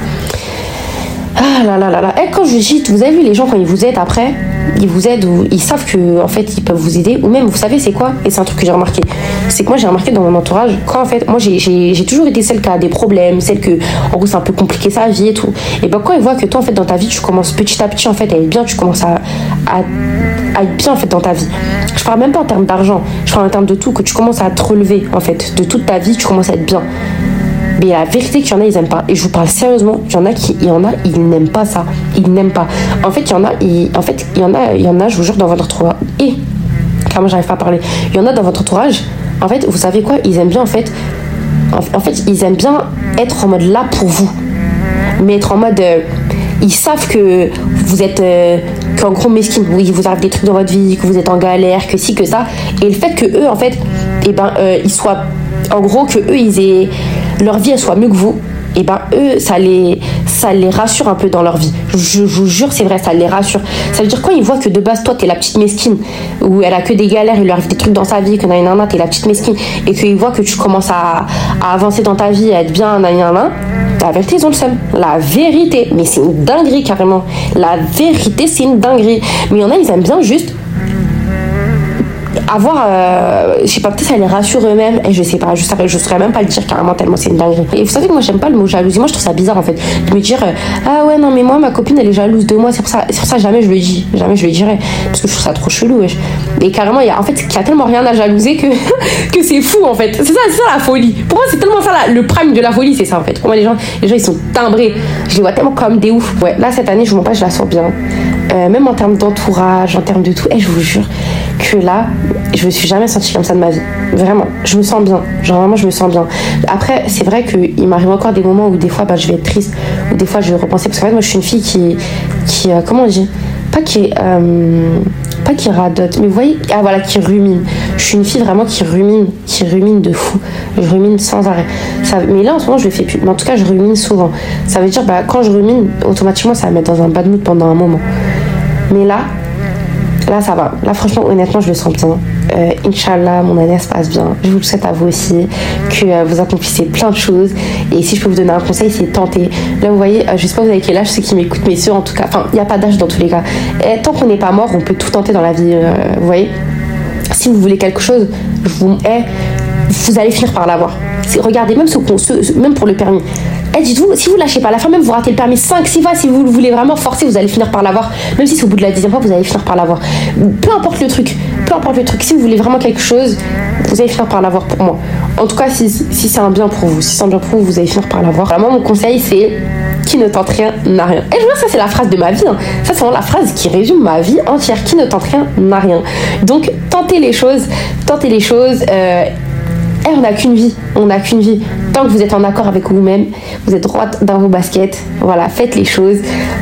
Ah là là là là. Et eh, quand je dis, vous avez vu les gens quand ils vous aident après, ils vous aident ou ils savent que en fait ils peuvent vous aider. Ou même vous savez c'est quoi? Et c'est un truc que j'ai remarqué. C'est que moi j'ai remarqué dans mon entourage quand en fait moi j'ai toujours été celle qui a des problèmes celle que en gros c'est un peu compliqué sa vie et tout. Et ben quand ils voient que toi en fait dans ta vie tu commences petit à petit en fait à être bien tu commences à, à, être bien en fait dans ta vie. Je parle même pas en termes d'argent. Je parle en termes de tout que tu commences à te relever en fait de toute ta vie tu commences à être bien mais la vérité qu'il y en a, ils aiment pas. Et je vous parle sérieusement, il y en a qui, il y en a, ils n'aiment pas ça. Ils n'aiment pas. En fait, il y en a, en fait, il y en a, il y en a, je vous jure, dans votre entourage. Et, moi j'arrive pas à parler. Il y en a dans votre entourage. En fait, vous savez quoi? Ils aiment bien, en fait, en, fait, ils aiment bien être en mode là pour vous. Mais être en mode. Euh, ils savent que vous êtes euh, qu'en gros mesquine, oui, vous avez des trucs dans votre vie, que vous êtes en galère, que si, que ça. Et le fait que eux, en fait, eh ben, euh, ils soient, en gros, que eux, ils aient leur vie elle soit mieux que vous, et eh ben eux, ça les, ça les rassure un peu dans leur vie. Je, vous jure, c'est vrai, ça les rassure. Ça veut dire quand ils voient que de base, toi, t'es la petite mesquine, où elle a que des galères, il lui arrive des trucs dans sa vie, que nanana, t'es la petite mesquine, et qu'ils voient que tu commences à, avancer dans ta vie, à être bien, nanana, la vérité, ils ont le seum. La vérité. Mais c'est une dinguerie, carrément. La vérité, c'est une dinguerie. Mais il y en a, ils aiment bien juste avoir, euh, je sais pas, peut-être ça les rassure eux-mêmes, et je sais pas, je saurais, je saurais même pas le dire carrément tellement c'est une dinguerie. Et vous savez que moi j'aime pas le mot jalousie, moi je trouve ça bizarre en fait, de me dire, euh, ah ouais, non mais moi ma copine elle est jalouse de moi, c'est pour ça, jamais je le dis, jamais je le dirais, parce que je trouve ça trop chelou, Et carrément, il y a, en fait, qu'il y a tellement rien à jalouser que, que c'est fou en fait. C'est ça, c'est ça la folie. Pour moi, c'est tellement ça le prime de la folie, c'est ça en fait. Pour moi, les gens, les gens ils sont timbrés. Je les vois tellement comme des ouf. Ouais, là cette année, je vous pas, je la sens bien. Euh, même en termes d'entourage, en termes de tout, et je vous jure que là, je me suis jamais sentie comme ça de ma vie. Vraiment, je me sens bien. Genre vraiment, je me sens bien. Après, c'est vrai qu'il m'arrive encore des moments où des fois, bah, je vais être triste, ou des fois, je vais repenser. Parce qu'en fait, moi, je suis une fille qui, qui euh, comment on dit? Pas qui, euh, pas qui radote, mais vous voyez, ah voilà, qui rumine. Je suis une fille vraiment qui rumine, qui rumine de fou. Je rumine sans arrêt. Mais là, en ce moment, je le fais plus. Mais en tout cas, je rumine souvent. Ça veut dire, bah, quand je rumine, automatiquement, ça va me mettre dans un bad mood pendant un moment. Mais là, là ça va. Là franchement honnêtement je le sens bien. Euh, Inch'Allah mon année se passe bien. Je vous le souhaite à vous aussi que euh, vous accomplissez plein de choses. Et si je peux vous donner un conseil c'est tenter. Là vous voyez, euh, je sais pas vous avez quel âge ceux qui m'écoutent mais ceux en tout cas, enfin il n'y a pas d'âge dans tous les cas. Et tant qu'on n'est pas mort on peut tout tenter dans la vie. vous voyez si vous voulez quelque chose, vous, vous allez finir par l'avoir. Regardez, même, ce, même pour le permis. Eh, dites-vous, si vous lâchez pas, à la fin même vous ratez le permis 5, 6 fois, si vous le voulez vraiment forcer, vous allez finir par l'avoir. Même si c'est au bout de la dixième fois, vous allez finir par l'avoir. Peu importe le truc, peu importe le truc, si vous voulez vraiment quelque chose, vous allez finir par l'avoir pour moi. En tout cas, si, c'est un bien pour vous, si c'est un bien pour vous, vous allez finir par l'avoir. Vraiment, mon conseil, c'est qui ne tente rien n'a rien. Et je vois, ça, c'est la phrase de ma vie. Hein. Ça, c'est vraiment la phrase qui résume ma vie entière. Qui ne tente rien n'a rien. Donc, tentez les choses, tentez les choses. Euh, eh, on n'a qu'une vie, on n'a qu'une vie. Tant que vous êtes en accord avec vous-même, vous êtes droite dans vos baskets, voilà, faites les choses.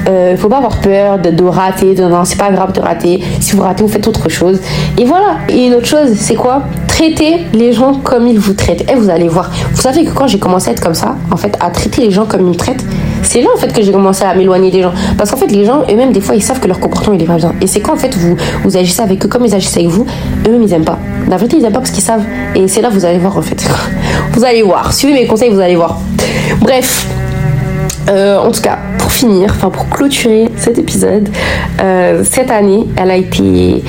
Euh, faut pas avoir peur de, rater, de non, c'est pas grave de rater. Si vous ratez, vous faites autre chose. Et voilà. Et une autre chose, c'est quoi? Traitez les gens comme ils vous traitent. Et eh, vous allez voir. Vous savez que quand j'ai commencé à être comme ça, en fait, à traiter les gens comme ils me traitent, c'est là en fait que j'ai commencé à m'éloigner des gens. Parce qu'en fait, les gens eux-mêmes, des fois, ils savent que leur comportement il est pas bien. Et c'est quand en fait vous, vous agissez avec eux comme ils agissent avec vous, eux-mêmes ils aiment pas. La vérité, ils aiment pas parce qu'ils savent. Et c'est là vous allez voir en fait. vous allez voir. Suivez mes conseils, vous allez voir. Bref. en tout cas, pour finir, enfin pour clôturer cet épisode, cette année, elle a été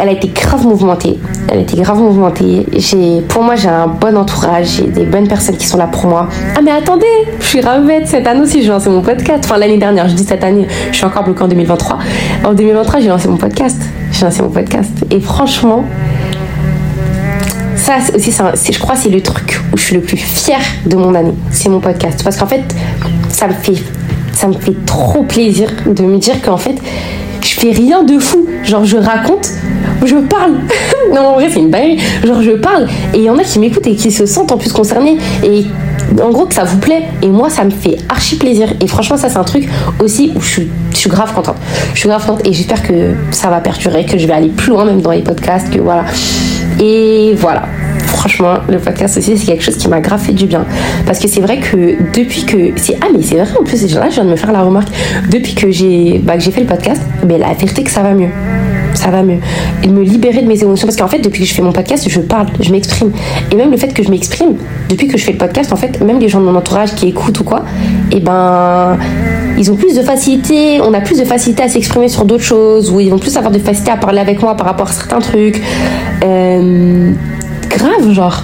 elle a été grave mouvementée. Elle a été grave mouvementée. J'ai, pour moi, j'ai un bon entourage. J'ai des bonnes personnes qui sont là pour moi. Ah, mais attendez, je suis ravette. Cette année aussi, j'ai lancé mon podcast. Enfin, l'année dernière, je dis cette année, je suis encore bloquée en 2023. En 2023, j'ai lancé mon podcast. J'ai lancé mon podcast. Et franchement, ça aussi, je crois, c'est le truc où je suis le plus fière de mon année. C'est mon podcast. Parce qu'en fait, ça me fait, ça me fait trop plaisir de me dire qu'en fait, je fais rien de fou. Genre, je raconte, je parle. non, en vrai, c'est une baille. Genre, je parle. Et il y en a qui m'écoutent et qui se sentent en plus concernés. Et en gros, que ça vous plaît. Et moi, ça me fait archi plaisir. Et franchement, ça, c'est un truc aussi où je suis, je suis grave contente. Je suis grave contente et j'espère que ça va perdurer, que je vais aller plus loin, même dans les podcasts, que voilà. Et voilà franchement, le podcast aussi, c'est quelque chose qui m'a grave fait du bien. Parce que c'est vrai que depuis que. Ah, mais c'est vrai, en plus, là, je viens de me faire la remarque. Depuis que j'ai bah, fait le podcast, mais la vérité que ça va mieux ça va mieux. Et me libérer de mes émotions. Parce qu'en fait, depuis que je fais mon podcast, je parle, je m'exprime. Et même le fait que je m'exprime, depuis que je fais le podcast, en fait, même les gens de mon entourage qui écoutent ou quoi, et eh ben, ils ont plus de facilité, on a plus de facilité à s'exprimer sur d'autres choses, ou ils vont plus avoir de facilité à parler avec moi par rapport à certains trucs. Euh, grave, genre.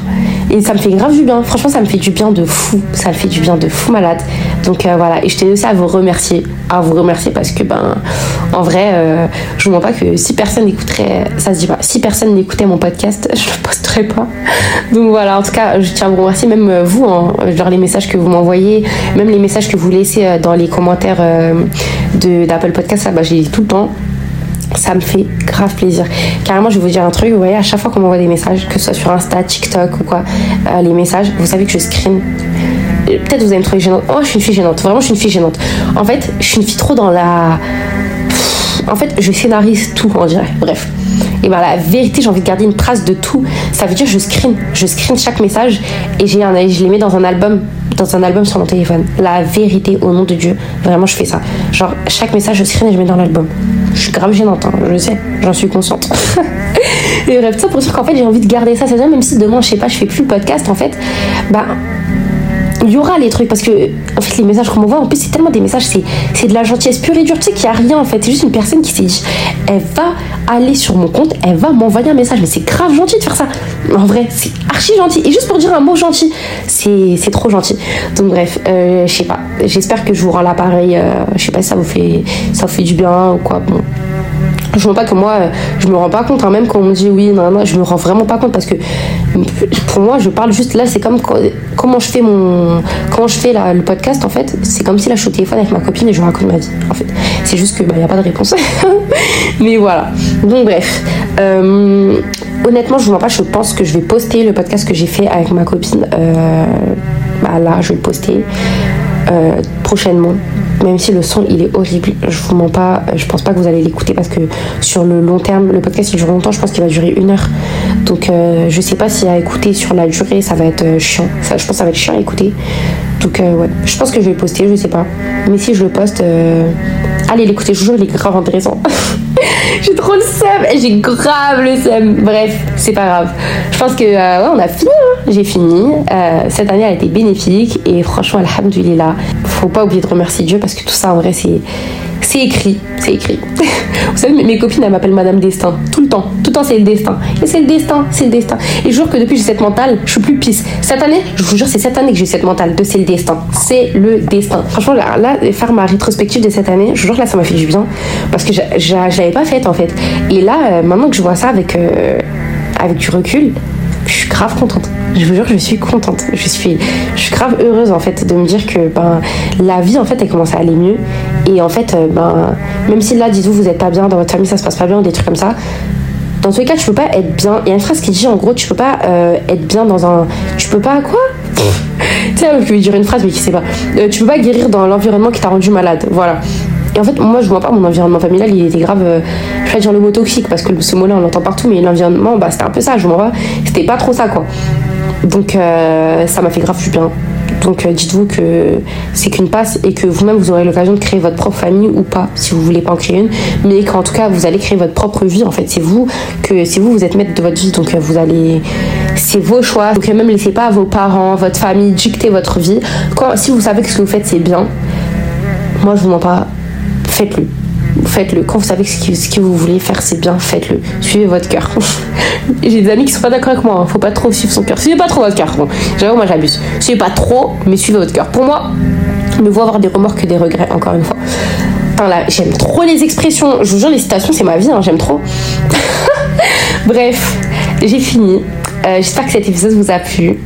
Et ça me fait grave du bien. Franchement, ça me fait du bien de fou. Ça me fait du bien de fou malade. Donc euh, voilà. Et je tenais aussi à vous remercier. À vous remercier parce que, ben, en vrai, euh, je vous mens pas que si personne n'écouterait, ça se dit pas, si personne n'écoutait mon podcast, je le posterais pas. Donc voilà. En tout cas, je tiens à vous remercier, même euh, vous, hein, genre les messages que vous m'envoyez, même les messages que vous laissez dans les commentaires d'Apple Podcast, ça, bah, j'ai tout le temps ça me fait grave plaisir. Carrément, je vais vous dire un truc, vous voyez, à chaque fois qu'on m'envoie des messages, que ce soit sur Insta, TikTok ou quoi, euh, les messages, vous savez que je screen. Peut-être vous allez me trouver gênante. Oh, je suis une fille gênante. Vraiment, je suis une fille gênante. En fait, je suis une fille trop dans la. En fait, je scénarise tout, on dirait. Bref. Et ben la vérité, j'ai envie de garder une trace de tout. Ça veut dire je screen, je screen chaque message et j'ai je les mets dans un album, dans un album sur mon téléphone. La vérité, au nom de Dieu, vraiment je fais ça. Genre chaque message je screen et je mets dans l'album. Je suis grave gênante, hein, je sais, j'en suis consciente. et bref, ça pour dire qu'en fait j'ai envie de garder ça, c'est même si demain je sais pas, je fais plus le podcast en fait, bah il y aura les trucs parce que en fait les messages qu'on m'envoie en plus c'est tellement des messages c'est de la gentillesse pure et dure. Tu sais qu'il n'y a rien en fait. C'est juste une personne qui s'est dit elle va aller sur mon compte elle va m'envoyer un message. Mais c'est grave gentil de faire ça. En vrai c'est archi gentil. Et juste pour dire un mot gentil c'est trop gentil. Donc bref euh, je sais pas. J'espère que je vous rends l'appareil euh, je sais pas si ça vous fait ça vous fait du bien ou quoi. Bon je vois pas que moi je me rends pas compte hein, même quand on me dit oui non non je me rends vraiment pas compte parce que pour moi je parle juste là c'est comme comment je fais mon comment je fais le podcast en fait c'est comme si là je suis au téléphone avec ma copine et je raconte ma vie en fait. C'est juste que bah y a pas de réponse. Mais voilà. Donc bref. Euh, honnêtement je vous vois pas je pense que je vais poster le podcast que j'ai fait avec ma copine euh, bah là je vais le poster euh, prochainement même si le son il est horrible, je vous mens pas, je pense pas que vous allez l'écouter parce que sur le long terme, le podcast il dure longtemps, je pense qu'il va durer une heure. Donc euh, je sais pas si à écouter sur la durée ça va être euh, chiant. Je pense que ça va être chiant à écouter. Donc euh, ouais, je pense que je vais le poster, je sais pas. Mais si je le poste, allez l'écouter, je vous jure il est grave intéressant. j'ai trop le seum, j'ai grave le seum. Bref, c'est pas grave. Je pense que ouais, on a fini, hein. j'ai fini. cette année a été bénéfique et franchement, alhamdoulilah, faut pas oublier de remercier Dieu parce que tout ça en vrai c'est c'est écrit, c'est écrit. Vous savez, mes copines, elles m'appellent Madame Destin. Tout le temps. Tout le temps, c'est le destin. Et c'est le destin, c'est le destin. Et je jure que depuis que j'ai cette mentale, je suis plus pisse. Cette année, je vous jure, c'est cette année que j'ai cette mentale de c'est le destin. C'est le destin. Franchement, là, là, faire ma rétrospective de cette année, je vous jure, là, ça m'a fait du bien. Parce que j'avais pas fait, en fait. Et là, euh, maintenant que je vois ça avec, euh, avec du recul, je suis grave contente. Je vous jure, je suis contente. Je suis, je suis grave heureuse en fait de me dire que ben, la vie en fait elle commence à aller mieux. Et en fait, euh, ben, même si là, dites-vous, vous êtes pas bien, dans votre famille ça se passe pas bien, des trucs comme ça, dans tous les cas, tu peux pas être bien. Il y a une phrase qui dit en gros, tu peux pas euh, être bien dans un. Tu peux pas quoi? Tu sais, je vais dire une phrase, mais qui sait pas. Euh, tu peux pas guérir dans l'environnement qui t'a rendu malade. Voilà. Et en fait, moi, je vois pas mon environnement familial, il était grave. Je vais dire le mot toxique parce que ce mot-là, on l'entend partout, mais l'environnement, bah, c'était un peu ça, je vois pas. C'était pas trop ça, quoi. Donc, euh, ça m'a fait grave du bien. Donc, euh, dites-vous que c'est qu'une passe et que vous-même, vous aurez l'occasion de créer votre propre famille ou pas, si vous voulez pas en créer une, mais qu'en tout cas, vous allez créer votre propre vie. En fait, c'est vous que, c'est vous, vous êtes maître de votre vie, donc vous allez c'est vos choix. Donc même laissez pas vos parents, votre famille dicter votre vie. Si vous savez que ce que vous faites c'est bien, moi je vous mens pas, faites-le. Faites-le. Quand vous savez que ce que, ce que vous voulez faire c'est bien, faites-le. Suivez votre cœur. J'ai des amis qui sont pas d'accord avec moi. Hein. Faut pas trop suivre son cœur. Suivez pas trop votre cœur. Bon, j'avoue, moi j'abuse. Suivez pas trop, mais suivez votre cœur. Pour moi, ne vaut avoir des remords que des regrets, encore une fois. Là, j'aime trop les expressions. Je vous jure, les citations, c'est ma vie, hein, j'aime trop. Bref, j'ai fini. Euh, J'espère que cet épisode vous a plu.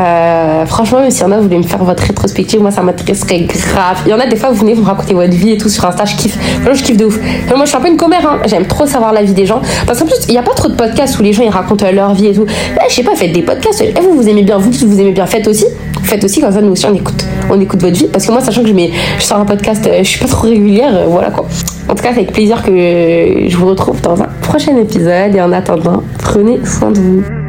Euh, franchement, si y en a, vous voulez me faire votre rétrospective, moi ça m'intéresserait grave. Y en a des fois, vous venez vous raconter votre vie et tout sur Insta, je kiffe. Franchement, je kiffe de ouf. moi, je suis un peu une commère, hein. j'aime trop savoir la vie des gens. Parce qu'en plus, il n'y a pas trop de podcasts où les gens ils racontent leur vie et tout. Je sais pas, faites des podcasts. Eh, vous, vous aimez bien, vous, vous aimez bien, faites aussi. Faites aussi, comme ça, nous aussi, on écoute, on écoute votre vie. Parce que moi, sachant que je, mets, je sors un podcast, euh, je suis pas trop régulière, euh, voilà quoi. En tout cas, avec plaisir que je vous retrouve dans un prochain épisode. Et en attendant, prenez soin de vous.